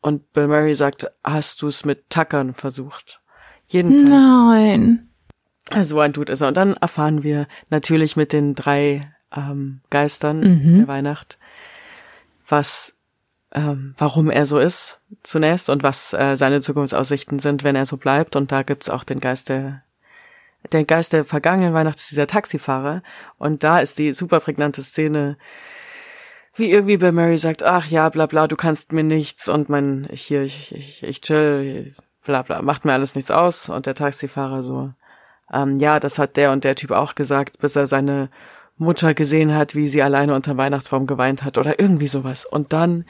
Und Bill Murray sagt, hast du es mit Tackern versucht? Jedenfalls. Nein. So ein Dude ist er. Und dann erfahren wir natürlich mit den drei ähm, Geistern Mhm. der Weihnacht, was, ähm, warum er so ist zunächst und was äh, seine Zukunftsaussichten sind, wenn er so bleibt. Und da gibt's auch den Geist der der Geist der vergangenen Weihnacht ist dieser Taxifahrer. Und da ist die super prägnante Szene, wie irgendwie Bill Murray sagt, ach ja, bla bla, du kannst mir nichts und mein, ich hier, ich, ich, ich chill, bla bla, macht mir alles nichts aus. Und der Taxifahrer so, ähm, ja, das hat der und der Typ auch gesagt, bis er seine Mutter gesehen hat, wie sie alleine unter dem Weihnachtsbaum geweint hat oder irgendwie sowas. Und dann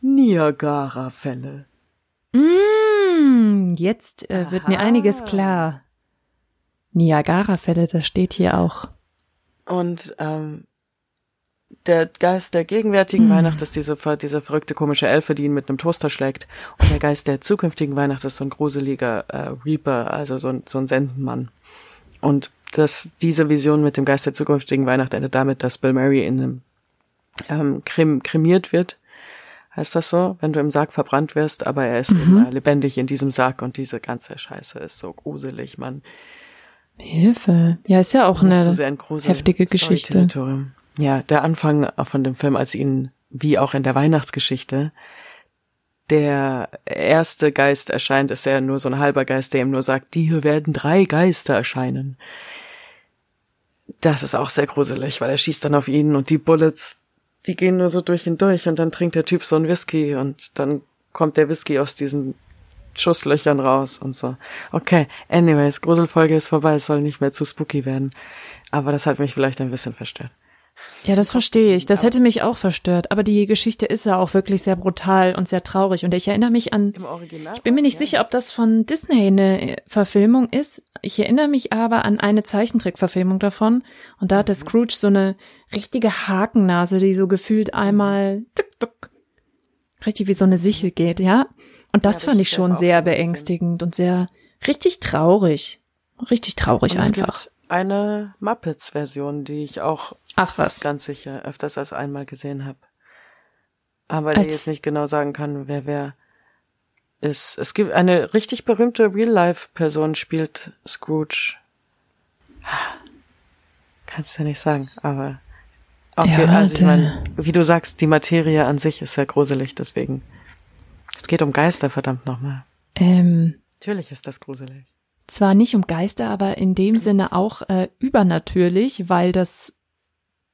Niagara-Fälle. Mm, jetzt äh, wird mir Aha. einiges klar. Niagara-Fälle, das steht hier auch. Und ähm, der Geist der gegenwärtigen Hm. Weihnacht ist diese, diese verrückte komische Elfe, die ihn mit einem Toaster schlägt. Und der Geist der zukünftigen Weihnacht ist so ein gruseliger äh, Reaper, also so ein, so ein Sensenmann. Und das, diese Vision mit dem Geist der zukünftigen Weihnacht endet damit, dass Bill Murray in einem ähm, krem, kremiert wird. Heißt das so? Wenn du im Sarg verbrannt wirst, aber er ist äh, lebendig in diesem Sarg und diese ganze Scheiße ist so gruselig, man. Hilfe. Ja, ist ja auch eine so ein heftige Geschichte. Ja, der Anfang von dem Film, als ihn, wie auch in der Weihnachtsgeschichte, der erste Geist erscheint, ist ja nur so ein halber Geist, der ihm nur sagt, dir werden drei Geister erscheinen. Das ist auch sehr gruselig, weil er schießt dann auf ihn und die Bullets, die gehen nur so durch ihn durch und dann trinkt der Typ so ein Whisky und dann kommt der Whisky aus diesen Schusslöchern raus und so. Okay, anyways, Gruselfolge ist vorbei, es soll nicht mehr zu spooky werden. Aber das hat mich vielleicht ein bisschen verstört. Ja, das verstehe ich. Das hätte mich auch verstört. Aber die Geschichte ist ja auch wirklich sehr brutal und sehr traurig. Und ich erinnere mich an, Im Original. ich bin mir nicht sicher, ob das von Disney eine äh, Verfilmung ist. Ich erinnere mich aber an eine Zeichentrickverfilmung davon. Und da hat der Scrooge so eine richtige Hakennase, die so gefühlt einmal tuck, tuck, richtig wie so eine Sichel geht, ja. Und das Ja, fand ich schon auch sehr beängstigend und sehr richtig traurig. Richtig traurig Und es einfach. gibt eine Muppets-Version, die ich auch Ach was. ganz sicher öfters als einmal gesehen habe. Aber die Als- jetzt nicht genau sagen kann, wer wer ist. Es gibt eine richtig berühmte Real-Life-Person spielt Scrooge. Kannst du ja nicht sagen, aber auf Ja, also ich meine, wie du sagst, die Materie an sich ist sehr gruselig, deswegen. Es geht um Geister, verdammt nochmal. Ähm, Natürlich ist das gruselig. zwar nicht um Geister, aber in dem Sinne auch äh, übernatürlich, weil das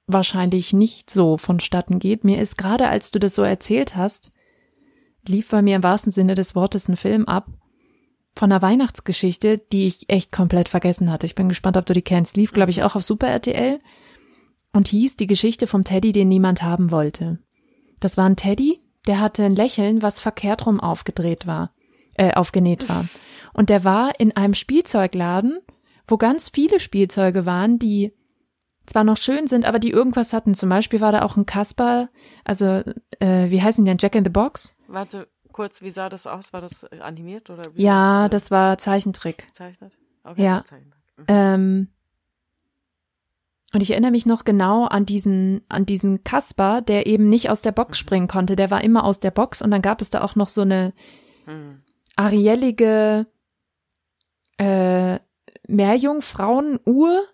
wahrscheinlich nicht so vonstatten geht. Mir ist gerade, als du das so erzählt hast, lief bei mir im wahrsten Sinne des Wortes ein Film ab von einer Weihnachtsgeschichte, die ich echt komplett vergessen hatte. Ich bin gespannt, ob du die kennst. Lief, glaube ich, auch auf Super RTL und hieß die Geschichte vom Teddy, den niemand haben wollte. Das war ein Teddy, der hatte ein Lächeln, was verkehrt rum aufgedreht war, äh, aufgenäht war. Und der war in einem Spielzeugladen, wo ganz viele Spielzeuge waren, die zwar noch schön sind, aber die irgendwas hatten. Zum Beispiel war da auch ein Kasper, also äh, wie heißen die denn? Jack in the Box? Warte, kurz, wie sah das aus? War das animiert oder? wie- Ja, das war Zeichentrick. gezeichnet? Okay, Ja. Zeichentrick. Mhm. Ähm, und ich erinnere mich noch genau an diesen, an diesen Kasper, der eben nicht aus der Box springen konnte. Der war immer aus der Box und dann gab es da auch noch so eine Mhm. ariellige äh, Meerjungfrauenuhr.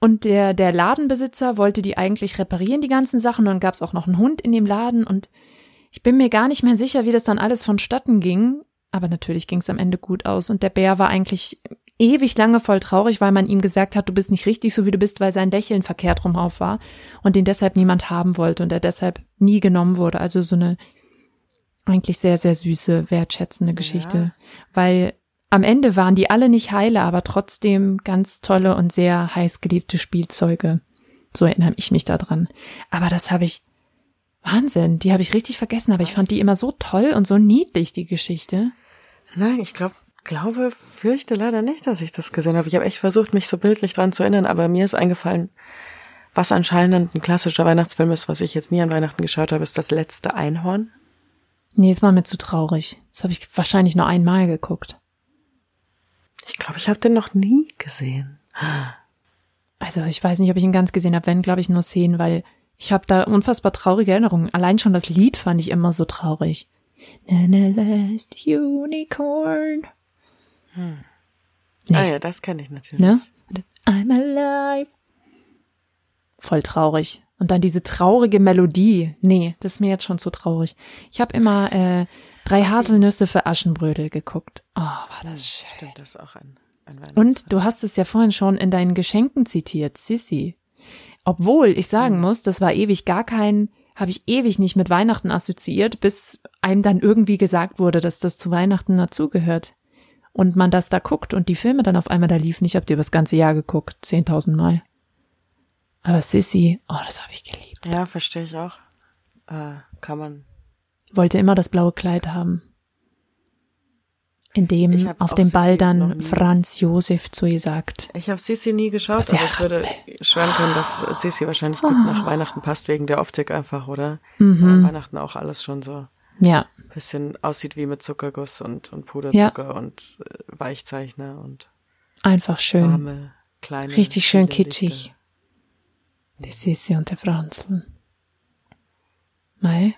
Und der, der Ladenbesitzer wollte die eigentlich reparieren, die ganzen Sachen. Und dann gab es auch noch einen Hund in dem Laden. Und ich bin mir gar nicht mehr sicher, wie das dann alles vonstatten ging. Aber natürlich ging es am Ende gut aus. Und der Bär war eigentlich ewig lange voll traurig, weil man ihm gesagt hat, du bist nicht richtig so, wie du bist, weil sein Lächeln verkehrt rum auf war. Und den deshalb niemand haben wollte und er deshalb nie genommen wurde. Also so eine eigentlich sehr, sehr süße, wertschätzende Geschichte. Weil am Ende waren die alle nicht heile, aber trotzdem ganz tolle und sehr heiß geliebte Spielzeuge. So erinnere ich mich daran. Aber das habe ich, Wahnsinn, die habe ich richtig vergessen, aber ich fand die immer so toll und so niedlich, die Geschichte. Nein, ich glaube, glaube, fürchte leider nicht, dass ich das gesehen habe. Ich habe echt versucht, mich so bildlich dran zu erinnern, aber mir ist eingefallen, was anscheinend ein klassischer Weihnachtsfilm ist, was ich jetzt nie an Weihnachten geschaut habe, ist das letzte Einhorn. Nee, es war mir zu traurig. Das habe ich wahrscheinlich nur einmal geguckt. Ich glaube, ich habe den noch nie gesehen. Also ich weiß nicht, ob ich ihn ganz gesehen habe, wenn, glaube ich, nur Szenen, weil ich habe da unfassbar traurige Erinnerungen. Allein schon das Lied fand ich immer so traurig. Na, na, last unicorn. Nee. Ah ja, das kenne ich natürlich. Ne? I'm alive. Voll traurig. Und dann diese traurige Melodie. Nee, das ist mir jetzt schon zu traurig. Ich habe immer äh, drei Haselnüsse für Aschenbrödel geguckt. Oh, war das schön. Stimmt, das auch ein, ein Und du hast es ja vorhin schon in deinen Geschenken zitiert, Sissy. Obwohl ich sagen muss, das war ewig gar kein, habe ich ewig nicht mit Weihnachten assoziiert, bis einem dann irgendwie gesagt wurde, dass das zu Weihnachten dazugehört. Und man das da guckt und die Filme dann auf einmal da liefen. Ich habe die über das ganze Jahr geguckt, 10.000 Mal. Aber Sissy, oh, das habe ich geliebt. Ja, verstehe ich auch. Äh, kann man. Wollte immer das blaue Kleid haben. In dem auf dem Ball dann Franz Josef zu ihr sagt. Ich habe Sissi nie geschaut, aber ich würde schwören können, dass Sissi wahrscheinlich gut nach Weihnachten passt, wegen der Optik einfach, oder? Mhm. Weihnachten auch alles schon so Ja, ein bisschen aussieht wie mit Zuckerguss und, und Puderzucker und äh, Weichzeichner und einfach schön. warme, kleine. Richtig schön kitschig. Die Sissi und der Franzl. Mei.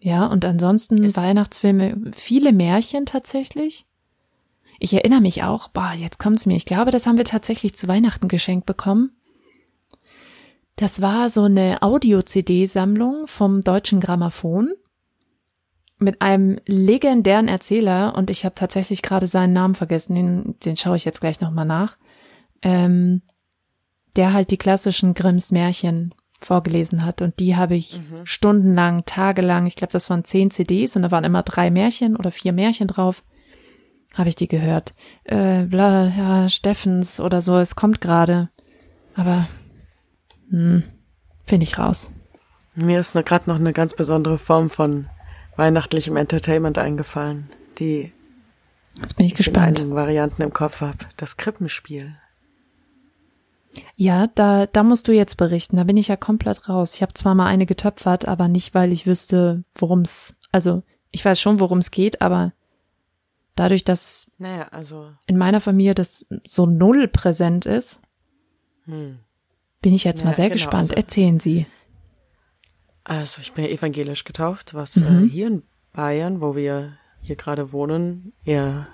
Ja, und ansonsten Ist- Weihnachtsfilme, viele Märchen tatsächlich. Ich erinnere mich auch, boah, jetzt kommt's mir. Ich glaube, das haben wir tatsächlich zu Weihnachten geschenkt bekommen. Das war so eine Audio-CD-Sammlung vom Deutschen Grammophon mit einem legendären Erzähler und ich habe tatsächlich gerade seinen Namen vergessen, den, den schaue ich jetzt gleich nochmal nach. Ähm, der halt die klassischen Grimms Märchen vorgelesen hat. Und die habe ich stundenlang, tagelang, ich glaube, das waren zehn CDs und da waren immer drei Märchen oder vier Märchen drauf. Habe ich die gehört. Äh, bla, ja, Steffens oder so, es kommt gerade. Aber hm, finde ich raus. Mir ist gerade noch eine ganz besondere Form von weihnachtlichem Entertainment eingefallen, die Jetzt bin ich ich in gespannt. einigen Varianten im Kopf habe. Das Krippenspiel. Ja, da, da musst du jetzt berichten. Da bin ich ja komplett raus. Ich habe zwar mal eine getöpfert, aber nicht, weil ich wüsste, worum es. Also, ich weiß schon, worum es geht, aber dadurch, dass Naja, also, in meiner Familie das so null präsent ist, hm. bin ich jetzt Ja, mal sehr genau, gespannt. also- Erzählen Sie. Also ich bin ja evangelisch getauft, was Mhm. äh, hier in Bayern, wo wir hier gerade wohnen, eher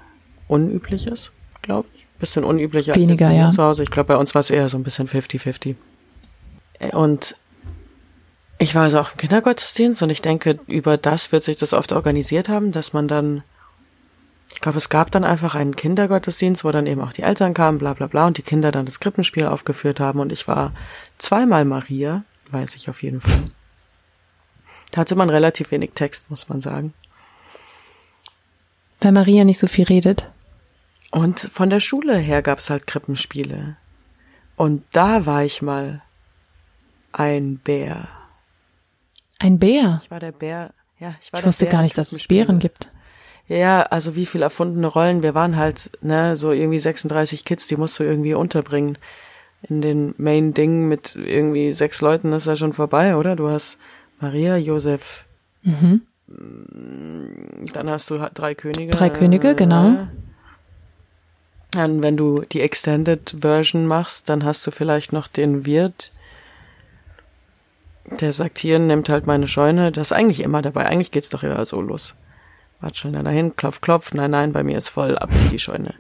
unüblich ist, glaube ich. Bisschen unüblicher Weniger, als ja. zu Hause. Ich glaube, bei uns war es eher so ein bisschen 50-50. Äh, Und ich war also auch im Kindergottesdienst und ich denke, über das wird sich das oft organisiert haben, dass man dann, ich glaube, es gab dann einfach einen Kindergottesdienst, wo dann eben auch die Eltern kamen, bla bla bla, und die Kinder dann das Krippenspiel aufgeführt haben und ich war zweimal Maria, weiß ich auf jeden Fall. Hatte man relativ wenig Text, muss man sagen. Weil Maria nicht so viel redet. Und von der Schule her gab's halt Krippenspiele. Und da war ich mal ein Bär. Ein Bär. Ich war der Bär. Ja, ich war Ich wusste Bär gar nicht, dass es. Bären gibt. Ja, also wie viel erfundene Rollen. Wir waren halt, ne, so irgendwie 36 Kids, die musst du irgendwie unterbringen. In den Main-Dingen mit irgendwie sechs Leuten ist ja schon vorbei, oder? Du hast Maria, Josef, Mhm. dann hast du drei Könige. Drei Könige, genau. Dann, wenn du die Extended Version machst, dann hast du vielleicht noch den Wirt. Der sagt, hier, nimmt halt meine Scheune. Das ist eigentlich immer dabei. Eigentlich geht's doch eher so los. Wart schon dahin, klopf, klopf. Nein, nein, bei mir ist voll, ab in die Scheune.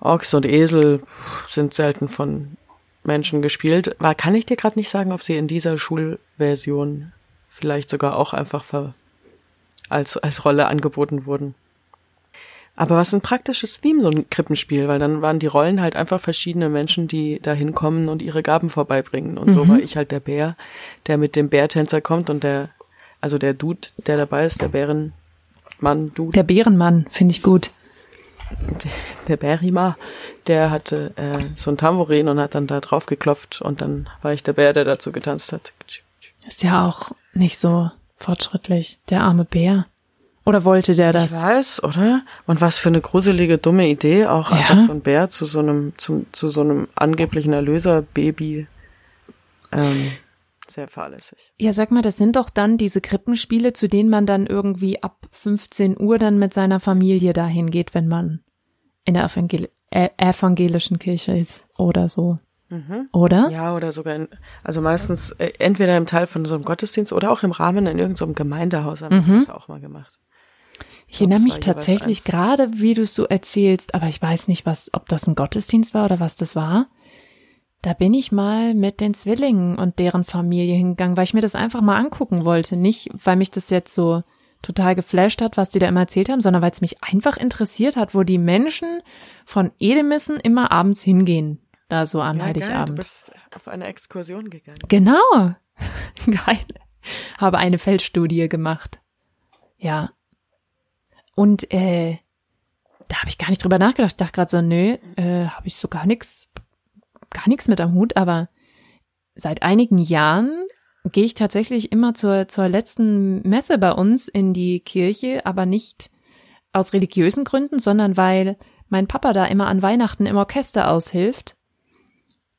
Ochs und Esel sind selten von Menschen gespielt. War, kann ich dir gerade nicht sagen, ob sie in dieser Schulversion vielleicht sogar auch einfach ver als, als Rolle angeboten wurden. Aber was ein praktisches Theme, so ein Krippenspiel, weil dann waren die Rollen halt einfach verschiedene Menschen, die da hinkommen und ihre Gaben vorbeibringen. Und so war ich halt der Bär, der mit dem Bärtänzer kommt und der, also der Dude, der dabei ist, der Bärenmann, Dude, Der Bärenmann, finde ich gut. der Bärima, der hatte äh, so ein Tambourin und hat dann da drauf geklopft und dann war ich der Bär, der dazu getanzt hat. Ist ja auch nicht so fortschrittlich. Der arme Bär. Oder wollte der das? Ich weiß, oder? Und was für eine gruselige, dumme Idee, auch Ja. einfach so ein Bär zu so einem, zum, zu so einem angeblichen Erlöserbaby. Ähm, sehr fahrlässig. Ja, sag mal, das sind doch dann diese Krippenspiele, zu denen man dann irgendwie ab 15 Uhr dann mit seiner Familie dahin geht, wenn man in der Evangel äh, evangelischen Kirche ist oder so. Oder? Ja, oder sogar in, also meistens äh, entweder im Teil von so einem Gottesdienst oder auch im Rahmen in irgendeinem Gemeindehaus haben wir das auch mal gemacht. Ich erinnere es mich tatsächlich gerade, wie du es so erzählst, aber ich weiß nicht, was, ob das ein Gottesdienst war oder was das war. Da bin ich mal mit den Zwillingen und deren Familie hingegangen, weil ich mir das einfach mal angucken wollte. Nicht, weil mich das jetzt so total geflasht hat, was die da immer erzählt haben, sondern weil es mich einfach interessiert hat, wo die Menschen von Edemissen immer abends hingehen. Da so an Ja, geil, du Heiligabend. bist auf eine Exkursion gegangen. Genau. Geil. Habe eine Feldstudie gemacht. Ja. Und äh, da habe ich gar nicht drüber nachgedacht. Ich dachte gerade so, nö, äh, habe ich so gar nichts, gar nichts mit am Hut. Aber seit einigen Jahren gehe ich tatsächlich immer zur, zur letzten Messe bei uns in die Kirche, aber nicht aus religiösen Gründen, sondern weil mein Papa da immer an Weihnachten im Orchester aushilft.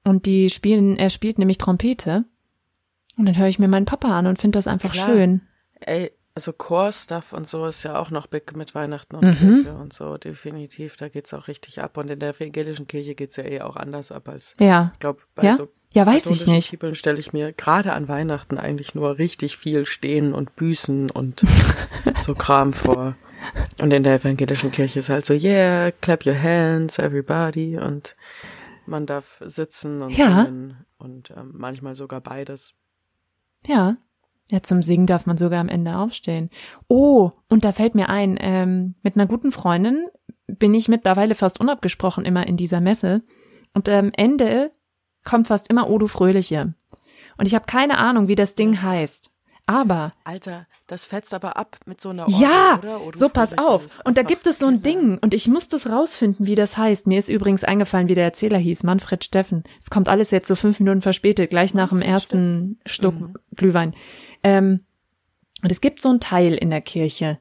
Und die spielen, er spielt nämlich Trompete. Und dann höre ich mir meinen Papa an und finde das einfach Klar. schön. Ey, also Chorstuff und so ist ja auch noch big mit Weihnachten und Mhm. Kirche und so, definitiv. Da geht's auch richtig ab. Und in der evangelischen Kirche geht's ja eh auch anders ab als, Ja. ich glaube, bei Ja? so Ja, weiß ich nicht. People stelle ich mir gerade an Weihnachten eigentlich nur richtig viel Stehen und Büßen und so Kram vor. Und in der evangelischen Kirche ist halt so, yeah, clap your hands, everybody. Und man darf sitzen und Ja. singen und ähm, manchmal sogar beides. Ja. Ja, zum Singen darf man sogar am Ende aufstehen. Oh, und da fällt mir ein, ähm, mit einer guten Freundin bin ich mittlerweile fast unabgesprochen immer in dieser Messe. Und am Ende kommt fast immer Odo Fröhliche. Und ich habe keine Ahnung, wie das Ding heißt. Aber Alter, das fetzt aber ab mit so einer Orgel, Ja, oder? Oh, so pass auf. Und da gibt es so ein. Ding und ich muss das rausfinden, wie das heißt. Mir ist übrigens eingefallen, wie der Erzähler hieß, Manfred Steffen. Es kommt alles jetzt so fünf Minuten verspätet, gleich nach dem ersten Schluck Glühwein. Ähm, und es gibt so ein Teil in der Kirche.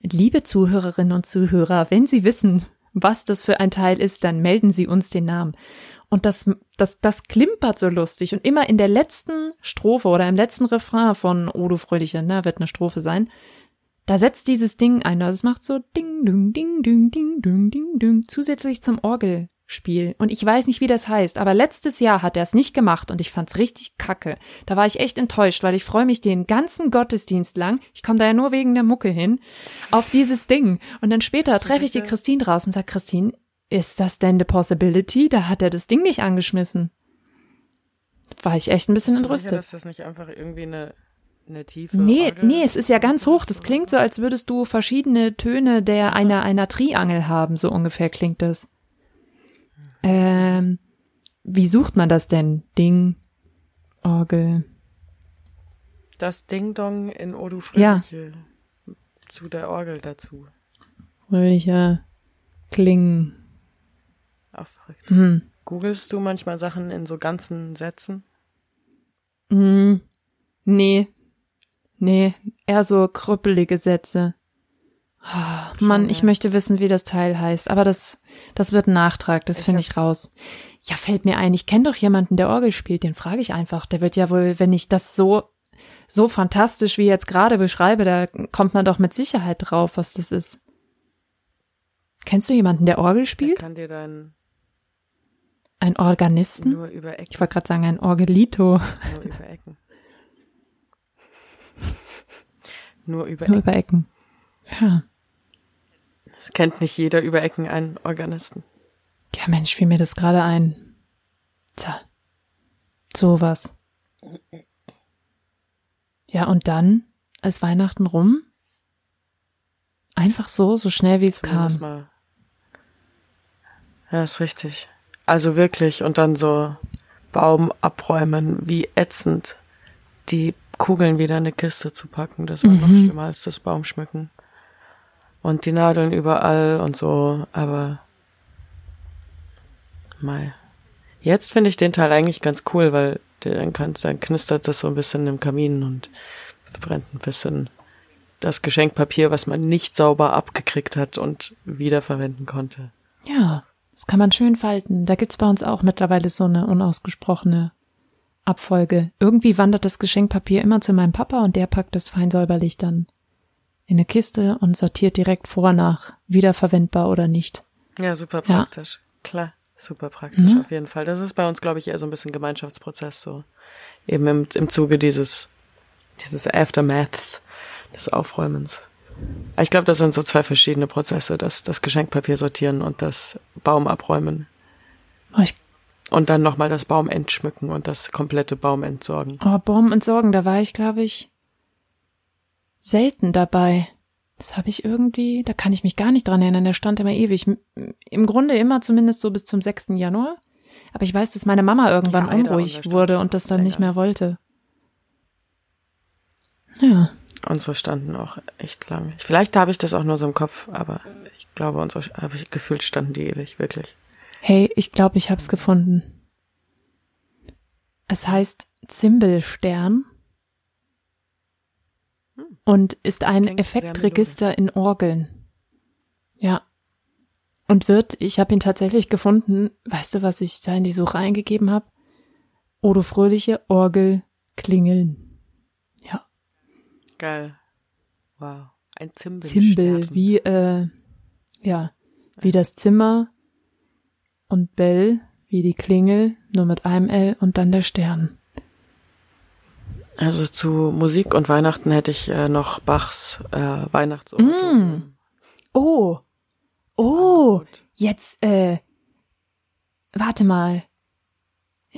Liebe Zuhörerinnen und Zuhörer, wenn Sie wissen, was das für ein Teil ist, dann melden Sie uns den Namen. Und das, das, das klimpert so lustig. Und immer in der letzten Strophe oder im letzten Refrain von Odo Fröhliche, ne, wird eine Strophe sein, da setzt dieses Ding ein. Also es macht so ding, ding, ding, ding, ding, ding, ding, ding, zusätzlich zum Orgelspiel. Und ich weiß nicht, wie das heißt, aber letztes Jahr hat er es nicht gemacht und ich fand's richtig kacke. Da war ich echt enttäuscht, weil ich freue mich den ganzen Gottesdienst lang, ich komme da ja nur wegen der Mucke hin, auf dieses Ding. Und dann später treffe ich die sicher? Christine draußen und sag, Christine, ist das denn the possibility? Da hat er das Ding nicht angeschmissen. War ich echt ein bisschen Bist sicher, entrüstet. dass das nicht einfach irgendwie eine, eine tiefe Nee, Orgel nee, es ist ja ganz hoch. Das klingt so, als würdest du verschiedene Töne der einer, einer Triangel haben. So ungefähr klingt das. Ähm, wie sucht man das denn? Ding, Orgel. Das Ding-Dong in Odu Ja. Fröhliche zu der Orgel dazu. Fröhlicher Klingen. Auch verrückt. Hm. Googlest du manchmal Sachen in so ganzen Sätzen? Hm. Nee. Nee, eher so krüppelige Sätze. Ah, Mann, ich möchte wissen, wie das Teil heißt, aber das, das wird ein Nachtrag, das Ich finde ich raus. Ja, fällt mir ein, ich kenne doch jemanden, der Orgel spielt, den frage ich einfach. Der wird ja wohl, wenn ich das so, so fantastisch wie jetzt gerade beschreibe, da kommt man doch mit Sicherheit drauf, was das ist. Kennst du jemanden, der Orgel spielt? kann dir dann Ein Organisten? nur über Ich Ecken, wollte gerade sagen, ein Orgelito. nur über Ecken. nur über Nur Ecken. über Ecken. Ja. Es kennt nicht jeder über Ecken einen Organisten. Ja, Mensch, fiel mir das gerade ein. Tja. Sowas. Ja, und dann ist Weihnachten rum. Einfach so, so schnell wie es kam. mal. Ja, ist richtig. Also wirklich. Und dann so Baum abräumen, wie ätzend. Die Kugeln wieder in eine Kiste zu packen, das war noch Mhm. schlimmer als das Baumschmücken. Und die Nadeln überall und so, aber Mei. Jetzt finde ich den Teil eigentlich ganz cool, weil der, dann, kann, dann knistert das so ein bisschen im Kamin und verbrennt ein bisschen das Geschenkpapier, was man nicht sauber abgekriegt hat und wiederverwenden konnte. Ja, das kann man schön falten. Da gibt's bei uns auch mittlerweile so eine unausgesprochene Abfolge. Irgendwie wandert das Geschenkpapier immer zu meinem Papa und der packt es fein säuberlich dann in eine Kiste und sortiert direkt vor nach wiederverwendbar oder nicht. Ja, super Ja. praktisch. Klar, super praktisch Mhm. auf jeden Fall. Das ist bei uns, glaube ich, eher so ein bisschen Gemeinschaftsprozess so. Eben im, im Zuge dieses, dieses Aftermaths des Aufräumens. Ich glaube, das sind so zwei verschiedene Prozesse, das, das Geschenkpapier sortieren und das Baum abräumen. Oh, ich, Und dann nochmal das Baum entschmücken und das komplette Baum entsorgen. oh, Baum entsorgen, da war ich, glaube ich, selten dabei. Das habe ich irgendwie, da kann ich mich gar nicht dran erinnern, der stand immer ewig. Im Grunde immer zumindest so bis zum 6. Januar. Aber ich weiß, dass meine Mama irgendwann Ja, unruhig wurde und das dann nicht länger. mehr wollte. Ja. Unsere standen auch echt lang. Vielleicht habe ich das auch nur so im Kopf, aber ich glaube, unsere habe ich gefühlt standen die ewig, wirklich. Hey, ich glaube, ich hab's gefunden. Es heißt Zimbelstern und ist ein Effektregister in Orgeln. Ja. Und wird, ich habe ihn tatsächlich gefunden, weißt du, was ich da in die Suche eingegeben habe? Odo Fröhliche Orgel klingeln. Ja. Geil. Wow. Ein Zimbel. Zimbel, wie, äh, ja, wie das Zimmer und Bell, wie die Klingel, nur mit einem L und dann der Stern. Also zu Musik und Weihnachten hätte ich äh, noch Bachs äh, Weihnachtsoratorium. Oh, oh, jetzt, äh, warte mal.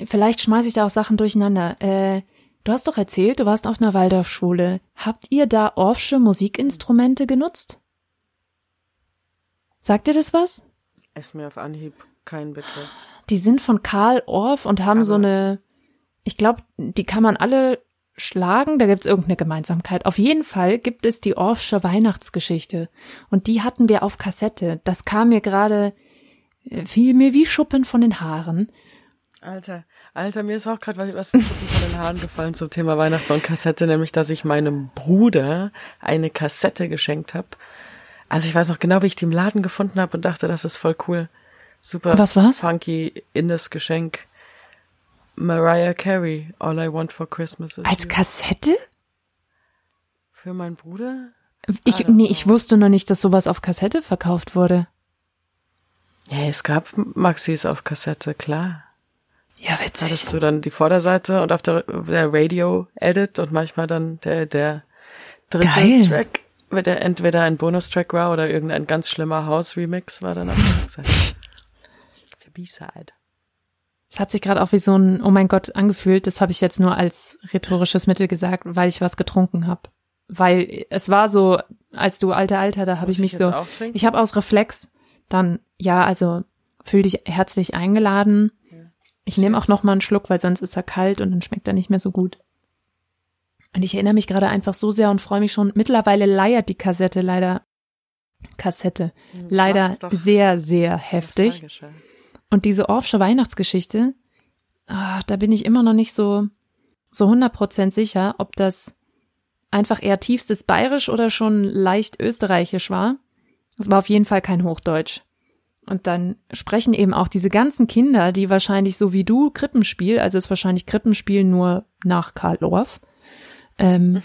Vielleicht schmeiße ich da auch Sachen durcheinander. Äh, du hast doch erzählt, du warst auf einer Waldorfschule. Habt ihr da Orffsche Musikinstrumente genutzt? Sagt ihr das was? Ist mir auf Anhieb kein Begriff. Die sind von Karl Orff und haben so Aber- eine, ich glaube, die kann man alle schlagen, da gibt's irgendeine Gemeinsamkeit. Auf jeden Fall gibt es die Orffsche Weihnachtsgeschichte und die hatten wir auf Kassette. Das kam mir gerade, äh, fiel mir wie Schuppen von den Haaren. Alter, Alter, mir ist auch gerade was, was Schuppen von den Haaren gefallen zum Thema Weihnachten und Kassette, nämlich, dass ich meinem Bruder eine Kassette geschenkt habe. Also ich weiß noch genau, wie ich die im Laden gefunden habe und dachte, das ist voll cool. Super Was war's? funky innes Geschenk. Mariah Carey, All I Want for Christmas is Als You. Kassette? Für meinen Bruder? Ich, nee, know. ich wusste noch nicht, dass sowas auf Kassette verkauft wurde. Ja, es gab Maxis auf Kassette, klar. Ja, Hattest du dann die Vorderseite und auf der, der Radio-Edit und manchmal dann der, der dritte Geil. Track, der entweder ein Bonustrack war oder irgendein ganz schlimmer House-Remix war dann auf der Rückseite. Der B-Side. Es hat sich gerade auch wie so ein, oh mein Gott, angefühlt. Das habe ich jetzt nur als rhetorisches Mittel gesagt, weil ich was getrunken habe. Weil es war so, als du alter Alter, da habe ich mich ich so, ich habe aus Reflex dann, ja, also fühl dich herzlich eingeladen. Ich nehme auch noch mal einen Schluck, weil sonst ist er kalt und dann schmeckt er nicht mehr so gut. Und ich erinnere mich gerade einfach so sehr und freue mich schon. Mittlerweile leiert die Kassette leider, Kassette, Das leider sehr, sehr heftig. Und diese Orffsche Weihnachtsgeschichte, ah, da bin ich immer noch nicht so so 100% sicher, ob das einfach eher tiefstes Bayerisch oder schon leicht österreichisch war. Es war auf jeden Fall kein Hochdeutsch. Und dann sprechen eben auch diese ganzen Kinder, die wahrscheinlich so wie du Krippenspiel, also es ist wahrscheinlich Krippenspiel nur nach Karl Orff, ähm,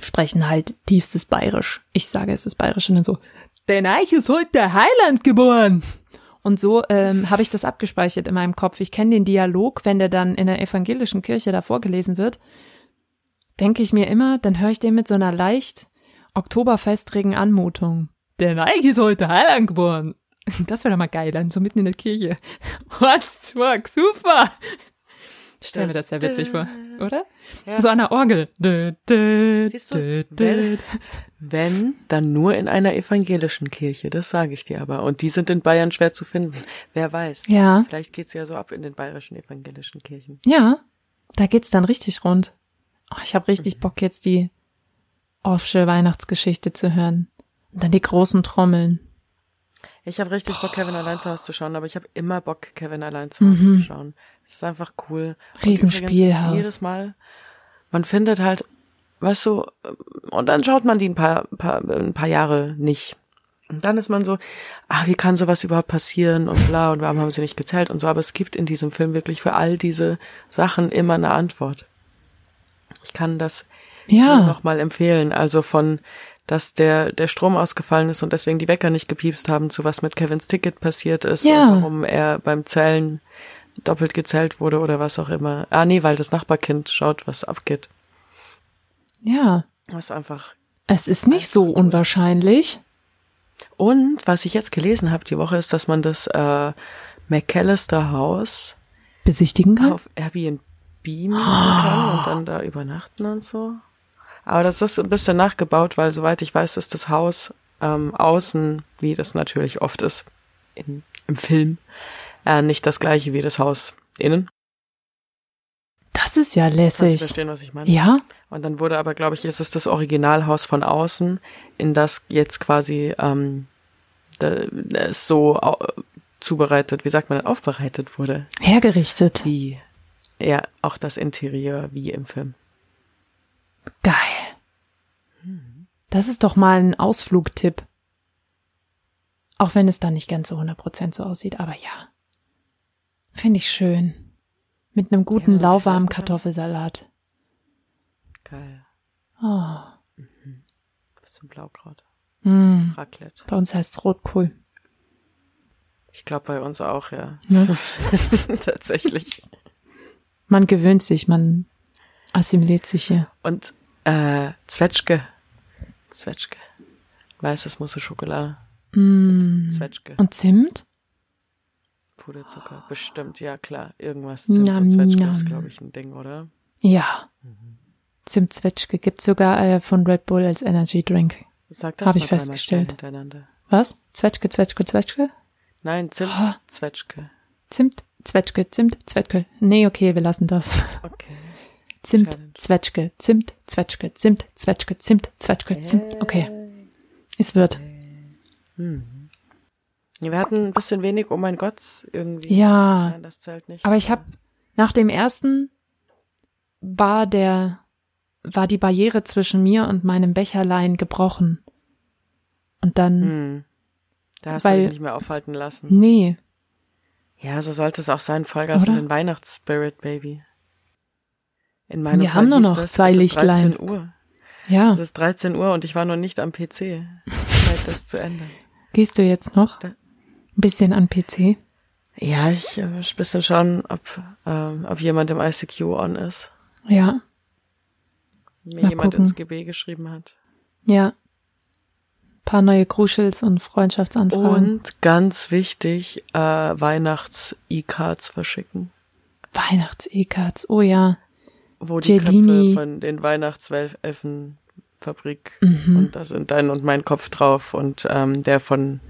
sprechen halt tiefstes Bayerisch. Ich sage, es ist Bayerisch und dann so, denn Eich ist heute der Heiland geboren. Und so ähm, habe ich das abgespeichert in meinem Kopf. Ich kenne den Dialog, wenn der dann in der evangelischen Kirche da vorgelesen wird, denke ich mir immer, dann höre ich den mit so einer leicht oktoberfestrigen Anmutung. Der Nike ist heute Heiland geboren. Das wäre doch mal geil, dann so mitten in der Kirche. What's Twerk, super. Stell mir das sehr witzig vor, oder? Ja. So an der Orgel. Dö, Siehst du, dö, dö. Wenn, dann nur in einer evangelischen Kirche, das sage ich dir aber. Und die sind in Bayern schwer zu finden. Wer weiß. Ja, Vielleicht geht's ja so ab in den bayerischen evangelischen Kirchen. ja, da geht's dann richtig rund. Oh, ich habe richtig Bock jetzt die Offsche Weihnachtsgeschichte zu hören. Und dann die großen Trommeln. Ich habe richtig Bock, Kevin allein zu Hause zu schauen, aber ich habe immer Bock, Kevin allein zu Hause zu schauen. Das ist einfach cool. Riesenspielhaus. Jedes Mal, man findet halt, weißt du, und dann schaut man die ein paar, paar, ein paar Jahre nicht. Und dann ist man so, ah, wie kann sowas überhaupt passieren und bla und warum haben sie nicht gezählt und so. Aber es gibt in diesem Film wirklich für all diese Sachen immer eine Antwort. Ich kann das Ja, noch mal empfehlen. Also von, dass der, der Strom ausgefallen ist und deswegen die Wecker nicht gepiepst haben, zu was mit Kevins Ticket passiert ist Ja. und warum er beim Zählen doppelt gezählt wurde oder was auch immer. Ah, nee, weil das Nachbarkind schaut, was abgeht. Ja. Das ist einfach Es ist nicht so unwahrscheinlich. Und was ich jetzt gelesen habe die Woche ist, dass man das äh, McAllister Haus Besichtigen kann? auf Airbnb mieten kann und dann da übernachten und so. Aber das ist ein bisschen nachgebaut, weil soweit ich weiß, ist das Haus ähm, außen, wie das natürlich oft ist in, im Film, äh, nicht das gleiche wie das Haus innen. Das ist ja Kannst du lässig. verstehen, was ich meine? Ja? Und dann wurde aber, glaube ich, ist es das Originalhaus von außen, in das jetzt quasi ähm, so zubereitet, wie sagt man, aufbereitet wurde. Hergerichtet. Wie, ja, auch das Interieur wie im Film. Geil. Das ist doch mal ein Ausflugtipp. Auch wenn es dann nicht ganz so 100% so aussieht, aber ja. Finde ich schön. Mit einem guten, Ja, lauwarmen Kartoffelsalat. Geil. Oh. Bisschen Blaukraut. Mm. Raclette. Bei uns heißt es Rotkohl. Ich glaube bei uns auch, ja. Ne? Tatsächlich. Man gewöhnt sich, man assimiliert sich hier. Und äh, Zwetschge. Zwetschge. Weißes Mousse Schokolade. Mm. Zwetschge. Und Zimt? Puderzucker. Bestimmt, ja klar. Irgendwas Zimt Nam, und Zwetschge nam. ist, glaube ich, ein Ding, oder? Ja. Zimtzwetschge gibt's sogar äh, von Red Bull als Energy Drink. Sag das Hab mal ich festgestellt. Was? Zwetschge, Zwetschge, Zwetschge? Nein, Zimt, Ah. Zwetschge. Zimt, Zwetschge, Zimt, Zwetschge. Nee, okay, wir lassen das. Okay. Zimt, Challenge. Zwetschge, Zimt, Zwetschge, Zimt, Zwetschge, Zimt, Zwetschge, Zimt. Okay. Es wird. Ja, wir hatten ein bisschen wenig, oh mein Gott, irgendwie. Ja. Nein, das zählt nicht. Aber ich habe nach dem ersten war der war die Barriere zwischen mir und meinem Becherlein gebrochen. Und dann Hm. Da hast Weil- du dich nicht mehr aufhalten lassen. nee, Ja, so sollte es auch sein. Vollgas in Oder? den Weihnachtsspirit, Baby. In meinem Wir Fall haben nur noch das, zwei es ist Lichtlein. 13 Uhr. ja, Es ist 13 Uhr und ich war noch nicht am PC. Zeit, das zu ändern. gehst du jetzt noch ein bisschen an PC? Ja, ich äh, bisschen schauen, ob, ähm, ob jemand im ICQ on ist. Ja, Mir Mal jemand gucken. ins GB geschrieben hat. ja. Paar neue Kruschels und Freundschaftsanfragen. Und ganz wichtig, äh, Weihnachts-E-Cards verschicken. Weihnachts-E-Cards, oh ja. Wo die Gelini. Köpfe von den Weihnachtselfen-Fabrik Mhm. und da sind dein und mein Kopf drauf und ähm, der von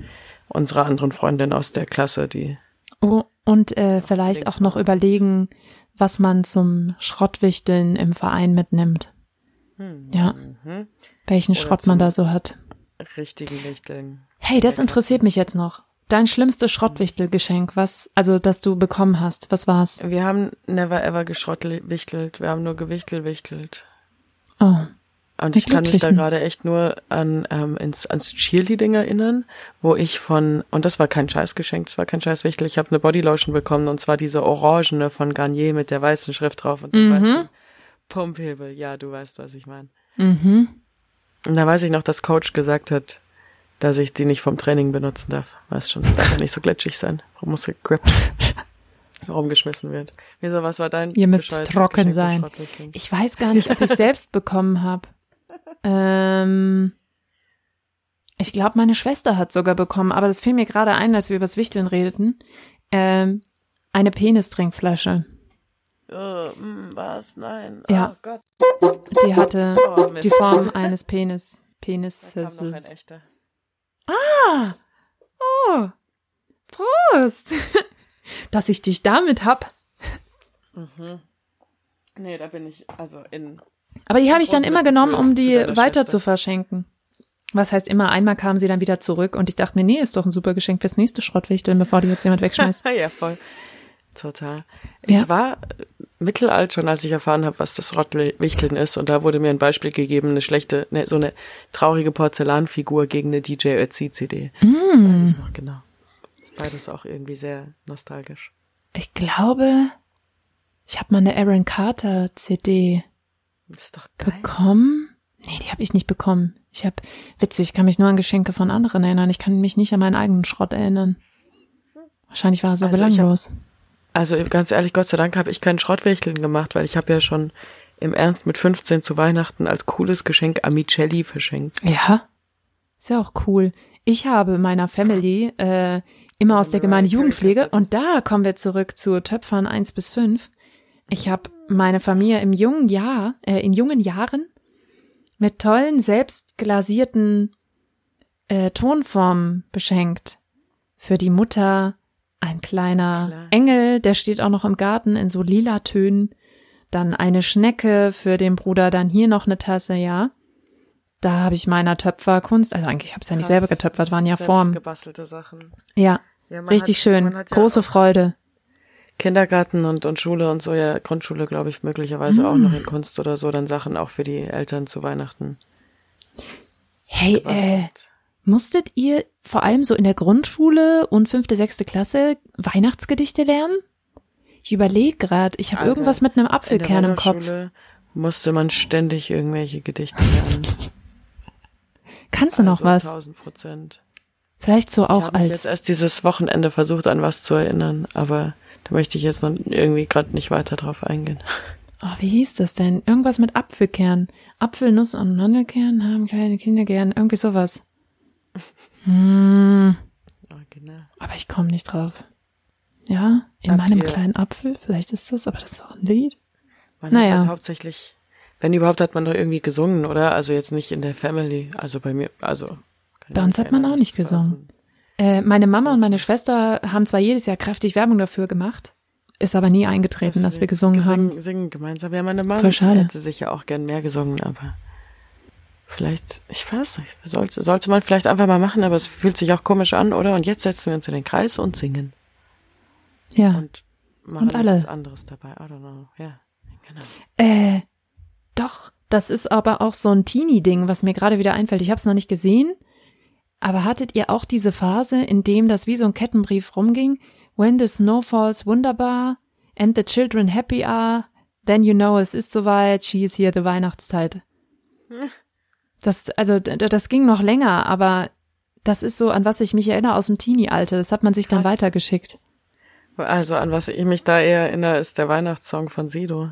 unserer anderen Freundin aus der Klasse, die Oh, und äh, vielleicht auch noch überlegen, was man zum Schrottwichteln im Verein mitnimmt. Ja, mhm, welchen Oder Schrott man da so hat. richtigen Lichteln. Hey, das interessiert mich jetzt noch. Dein schlimmstes Schrottwichtelgeschenk, was, also, das du bekommen hast, was war's? Wir haben never ever geschrottwichtelt, wir haben nur gewichtelwichtelt. Oh, Und ich kann mich da gerade echt nur an ähm, ins, ans Cheerleading erinnern, wo ich von, und das war kein Scheißgeschenk, das war kein Scheißwichtel, ich habe eine Bodylotion bekommen und zwar diese orangene von Garnier mit der weißen Schrift drauf und dem Mhm. weißen Pumphebel. Ja, du weißt, was ich meine. mhm. Und da weiß ich noch, dass Coach gesagt hat, dass ich die nicht vom Training benutzen darf. Weiß schon, darf ja nicht so glitschig sein. Warum muss gegrippt rumgeschmissen wird. Wieso, was war dein Ihr müsst trocken Geschenk sein. Ich weiß gar nicht, ob ich selbst bekommen habe. Ähm, ich glaube, meine Schwester hat sogar bekommen, aber das fiel mir gerade ein, als wir übers Wichteln redeten. Ähm, eine Penistrinkflasche. Oh, was? Nein. Ja. Oh Gott. Die hatte Oh, die Form eines Penis. Da kam noch ein echter. Ah! Oh! Prost! Dass ich dich damit hab. Nee, da bin ich, also in, Aber die habe ich dann immer genommen, um die weiter Schwester. zu verschenken. Was heißt immer, einmal kam sie dann wieder zurück und ich dachte mir, nee, ist doch ein super Geschenk fürs nächste Schrottwichteln, bevor die jetzt jemand wegschmeißt. ja, voll. Total. Ich Ja. war mittelalt schon, als ich erfahren habe, was das Rottwichteln ist. Und da wurde mir ein Beispiel gegeben, eine schlechte, ne, so eine traurige Porzellanfigur gegen eine DJ Ötzi CD. Das weiß Mm. ich noch genau. Ist beides auch irgendwie sehr nostalgisch. Ich glaube, ich habe mal eine Aaron Carter CD Das ist doch geil. bekommen. Nee, die habe ich nicht bekommen. Ich habe, witzig, ich kann mich nur an Geschenke von anderen erinnern. Ich kann mich nicht an meinen eigenen Schrott erinnern. Wahrscheinlich war er so Also belanglos. Also ganz ehrlich, Gott sei Dank habe ich keinen Schrottwichteln gemacht, weil ich habe ja schon im Ernst mit 15 zu Weihnachten als cooles Geschenk Amicelli verschenkt. Ja, ist ja auch cool. Ich habe meiner Family äh, immer aus der Gemeinde Jugendpflege und da kommen wir zurück zu Töpfern 1 bis 5. Ich habe meine Familie im jungen Jahr, äh, in jungen Jahren mit tollen, selbst glasierten äh, Tonformen beschenkt. Für die Mutter ein kleiner Klar. Engel, der steht auch noch im Garten in so lila Tönen. Dann eine Schnecke für den Bruder, dann hier noch eine Tasse, ja. Da habe ich meiner Töpferkunst, also eigentlich habe ich ja nicht selber getöpfert, waren ja Formen. gebastelte Sachen. Ja, Ja, richtig hat- schön. ja Große Freude. Kindergarten und, und Schule und so, ja, Grundschule, glaube ich, möglicherweise auch Mm. noch in Kunst oder so, dann Sachen auch für die Eltern zu Weihnachten. Hey, äh, gebastelt. Musstet ihr vor allem so in der Grundschule und fünfte, sechste Klasse Weihnachtsgedichte lernen? Ich überlege gerade, ich habe Alter, irgendwas mit einem Apfelkern im Kopf. Musste man ständig irgendwelche Gedichte lernen. Kannst du noch also was? 1000 Prozent. Vielleicht so Ich auch habe mich jetzt als. erst dieses Wochenende versucht, an was zu erinnern, aber da möchte ich jetzt noch irgendwie gerade nicht weiter drauf eingehen. Oh, wie hieß das denn? Irgendwas mit Apfelkern. Apfelnuss und Mandelkern haben kleine Kinder gern. Irgendwie sowas. Hm, Original. aber ich komme nicht drauf. Ja, in Habt meinem kleinen Apfel, vielleicht ist das, aber das ist auch ein Lied. Man Naja. hat halt hauptsächlich, wenn überhaupt, hat man doch irgendwie gesungen, oder? Also jetzt nicht in der Family, also bei mir, also. Bei uns hat man auch nicht gesungen. Äh, meine Mama und meine Schwester haben zwar jedes Jahr kräftig Werbung dafür gemacht, ist aber nie eingetreten, dass wir gesungen gesingen, haben. Singen gemeinsam. Ja, meine Mama Voll schade. hätte sicher auch gern mehr gesungen, aber vielleicht, ich weiß nicht, sollte, sollte man vielleicht einfach mal machen, aber es fühlt sich auch komisch an, oder? Und jetzt setzen wir uns in den Kreis und singen. Ja. Und machen Und alle. nichts anderes dabei. I don't know. Ja, genau. Äh, doch, das ist aber auch so ein Teenie-Ding, was mir gerade wieder einfällt. Ich habe es noch nicht gesehen, aber hattet ihr auch diese Phase, in dem das wie so ein Kettenbrief rumging? When the snow falls wunderbar and the children happy are, then you know es ist soweit, she is here, the Weihnachtszeit. Das, also, das ging noch länger, aber das ist so, an was ich mich erinnere aus dem Teenie-Alter. Das hat man sich dann Krass. weitergeschickt. Also an was ich mich da eher erinnere, ist der Weihnachtssong von Sido.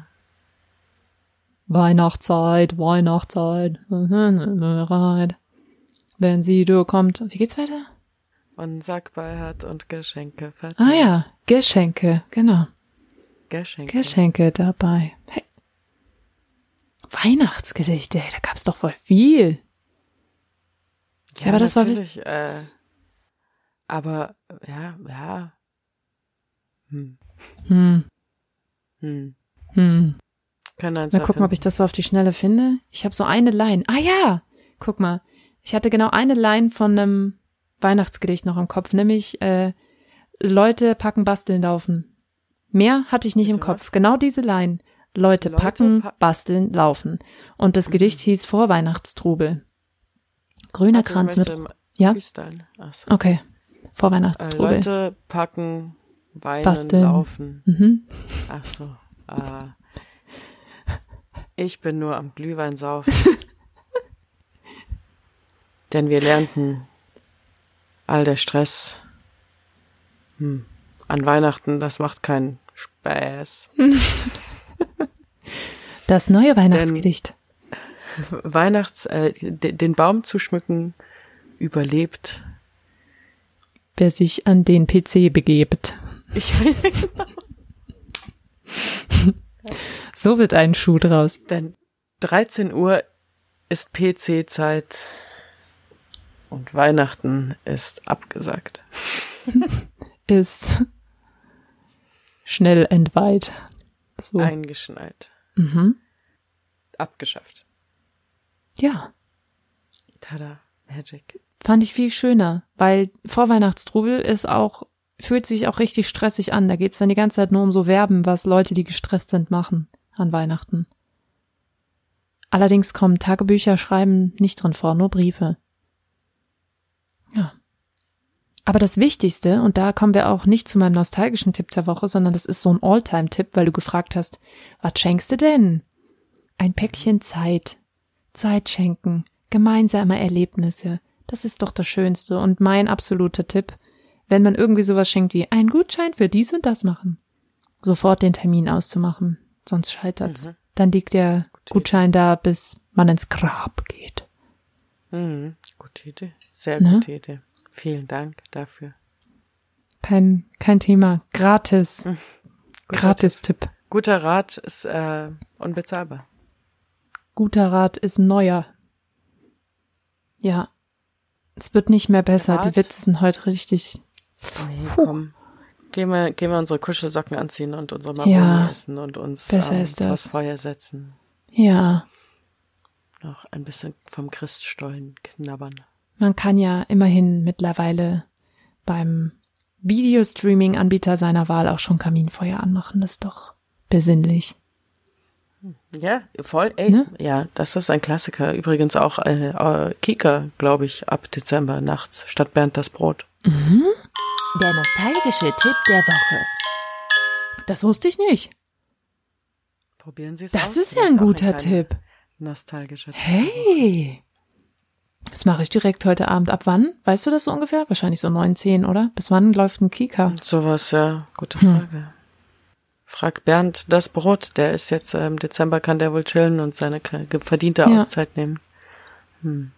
Weihnachtszeit, Weihnachtszeit, bereit. Wenn sie du kommt. Wie geht's weiter? Und Sack bei hat und Geschenke verteilt. Ah ja, Geschenke, genau. Geschenke. Geschenke dabei. Hey. Weihnachtsgedichte, hey, da gab's doch voll viel. Ja, aber das war natürlich, äh, aber ja, ja. Hm. Hm, Hm. hm. Kann eins Mal gucken, ob ich das so auf die Schnelle finde. Ich habe so eine Line. Ah ja, guck mal. Ich hatte genau eine Line von einem Weihnachtsgedicht noch im Kopf, nämlich äh, Leute packen, basteln, laufen. Mehr hatte ich nicht im Bitte Kopf. was? Genau diese Line. Leute, Leute packen, pa- basteln, laufen. Und das Gedicht hieß Vorweihnachtstrubel. Grüner Warte, Kranz mit. Ja? Freestyle. So. Okay. Äh, Vorweihnachtstrubel. Leute packen, weinen, Basteln. laufen. Mhm. Ach so. Ah. Ich bin nur am Glühwein saufen. Denn wir lernten all der Stress hm, an Weihnachten, das macht keinen Spaß. Das neue Weihnachtsgedicht. Weihnachts, äh, de- den Baum zu schmücken überlebt. Wer sich an den PC begebt. Ich, So wird ein Schuh draus. denn 13 Uhr ist PC-Zeit und Weihnachten ist abgesagt. Ist schnell entweiht. So. Eingeschneit. Mhm. Abgeschafft. Ja, Tada. Magic. fand ich viel schöner, weil Vorweihnachtstrubel ist auch, fühlt sich auch richtig stressig an. Da geht's dann die ganze Zeit nur um so Werben, was Leute, die gestresst sind, machen an Weihnachten. Allerdings kommen Tagebücher schreiben nicht drin vor, nur Briefe. Ja. Aber das Wichtigste, und da kommen wir auch nicht zu meinem nostalgischen Tipp der Woche, sondern das ist so ein Alltime-Tipp, weil du gefragt hast, was schenkst du denn? Ein Päckchen Zeit. Zeit schenken. Gemeinsame Erlebnisse. Das ist doch das Schönste und mein absoluter Tipp, wenn man irgendwie sowas schenkt wie einen Gutschein für dies und das machen. Sofort den Termin auszumachen. Sonst scheitert's. Dann liegt der Gutschein da, bis man ins Grab geht. Mhm. Gute Idee. Sehr Ne? gute Idee. Vielen Dank dafür. Kein, kein Thema. Gratis. Gratis-Tipp. guter Rat ist äh, unbezahlbar. Guter Rat ist neuer. Ja. Es wird nicht mehr besser. Rat? Die Witze sind heute richtig. Nee, komm. Gehen wir, gehen wir unsere Kuschelsocken anziehen und unsere Maroni Ja. essen und uns Besser ähm, ist das. Feuer setzen. Ja. Noch ein bisschen vom Christstollen knabbern. Man kann ja immerhin mittlerweile beim Videostreaming-Anbieter seiner Wahl auch schon Kaminfeuer anmachen. Das ist doch besinnlich. Ja, voll, ey. Ne? Ja, das ist ein Klassiker. Übrigens auch äh, äh, Kika, glaube ich, ab Dezember nachts statt Bernd das Brot. Der nostalgische Tipp der Woche. Das wusste ich nicht. Probieren Sie es Das aus. ist ja ein guter kleiner Tipp. Nostalgischer Tipp. Hey. Das mache ich direkt heute Abend. Ab wann? Weißt du das so ungefähr? Wahrscheinlich so neun, zehn, oder? Bis wann läuft ein Kika? Sowas, ja. Gute Hm. Frage. Frag Bernd das Brot. Der ist jetzt äh, im Dezember, kann der wohl chillen und seine verdiente Ja. Auszeit nehmen. Hm.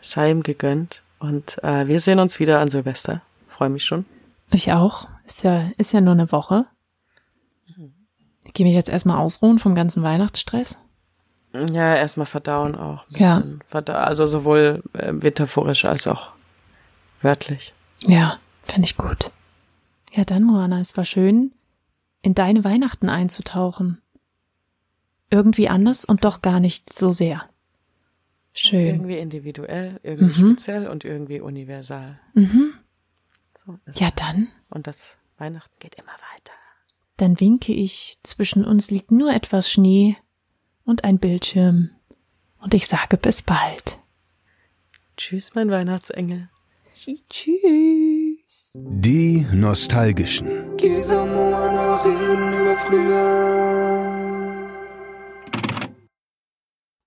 Sei ihm gegönnt. Und äh, wir sehen uns wieder an Silvester. Freue mich schon. Ich auch. Ist ja, ist ja nur eine Woche. Ich gehe mich jetzt erstmal ausruhen vom ganzen Weihnachtsstress. Ja, erstmal verdauen auch. Ja. bisschen Verda also sowohl äh, metaphorisch als auch wörtlich. Ja, finde ich gut. Ja, dann, Moana, es war schön, in deine Weihnachten einzutauchen. Irgendwie anders und doch gar nicht so sehr. Schön. Irgendwie individuell, irgendwie Mhm. speziell und irgendwie universal. Mhm. So Ja, dann. Und das Weihnachten geht immer weiter. Dann winke ich, zwischen uns liegt nur etwas Schnee und ein Bildschirm. Und ich sage bis bald. Tschüss, mein Weihnachtsengel. Tschüss. Die Nostalgischen. Gesa reden über früher.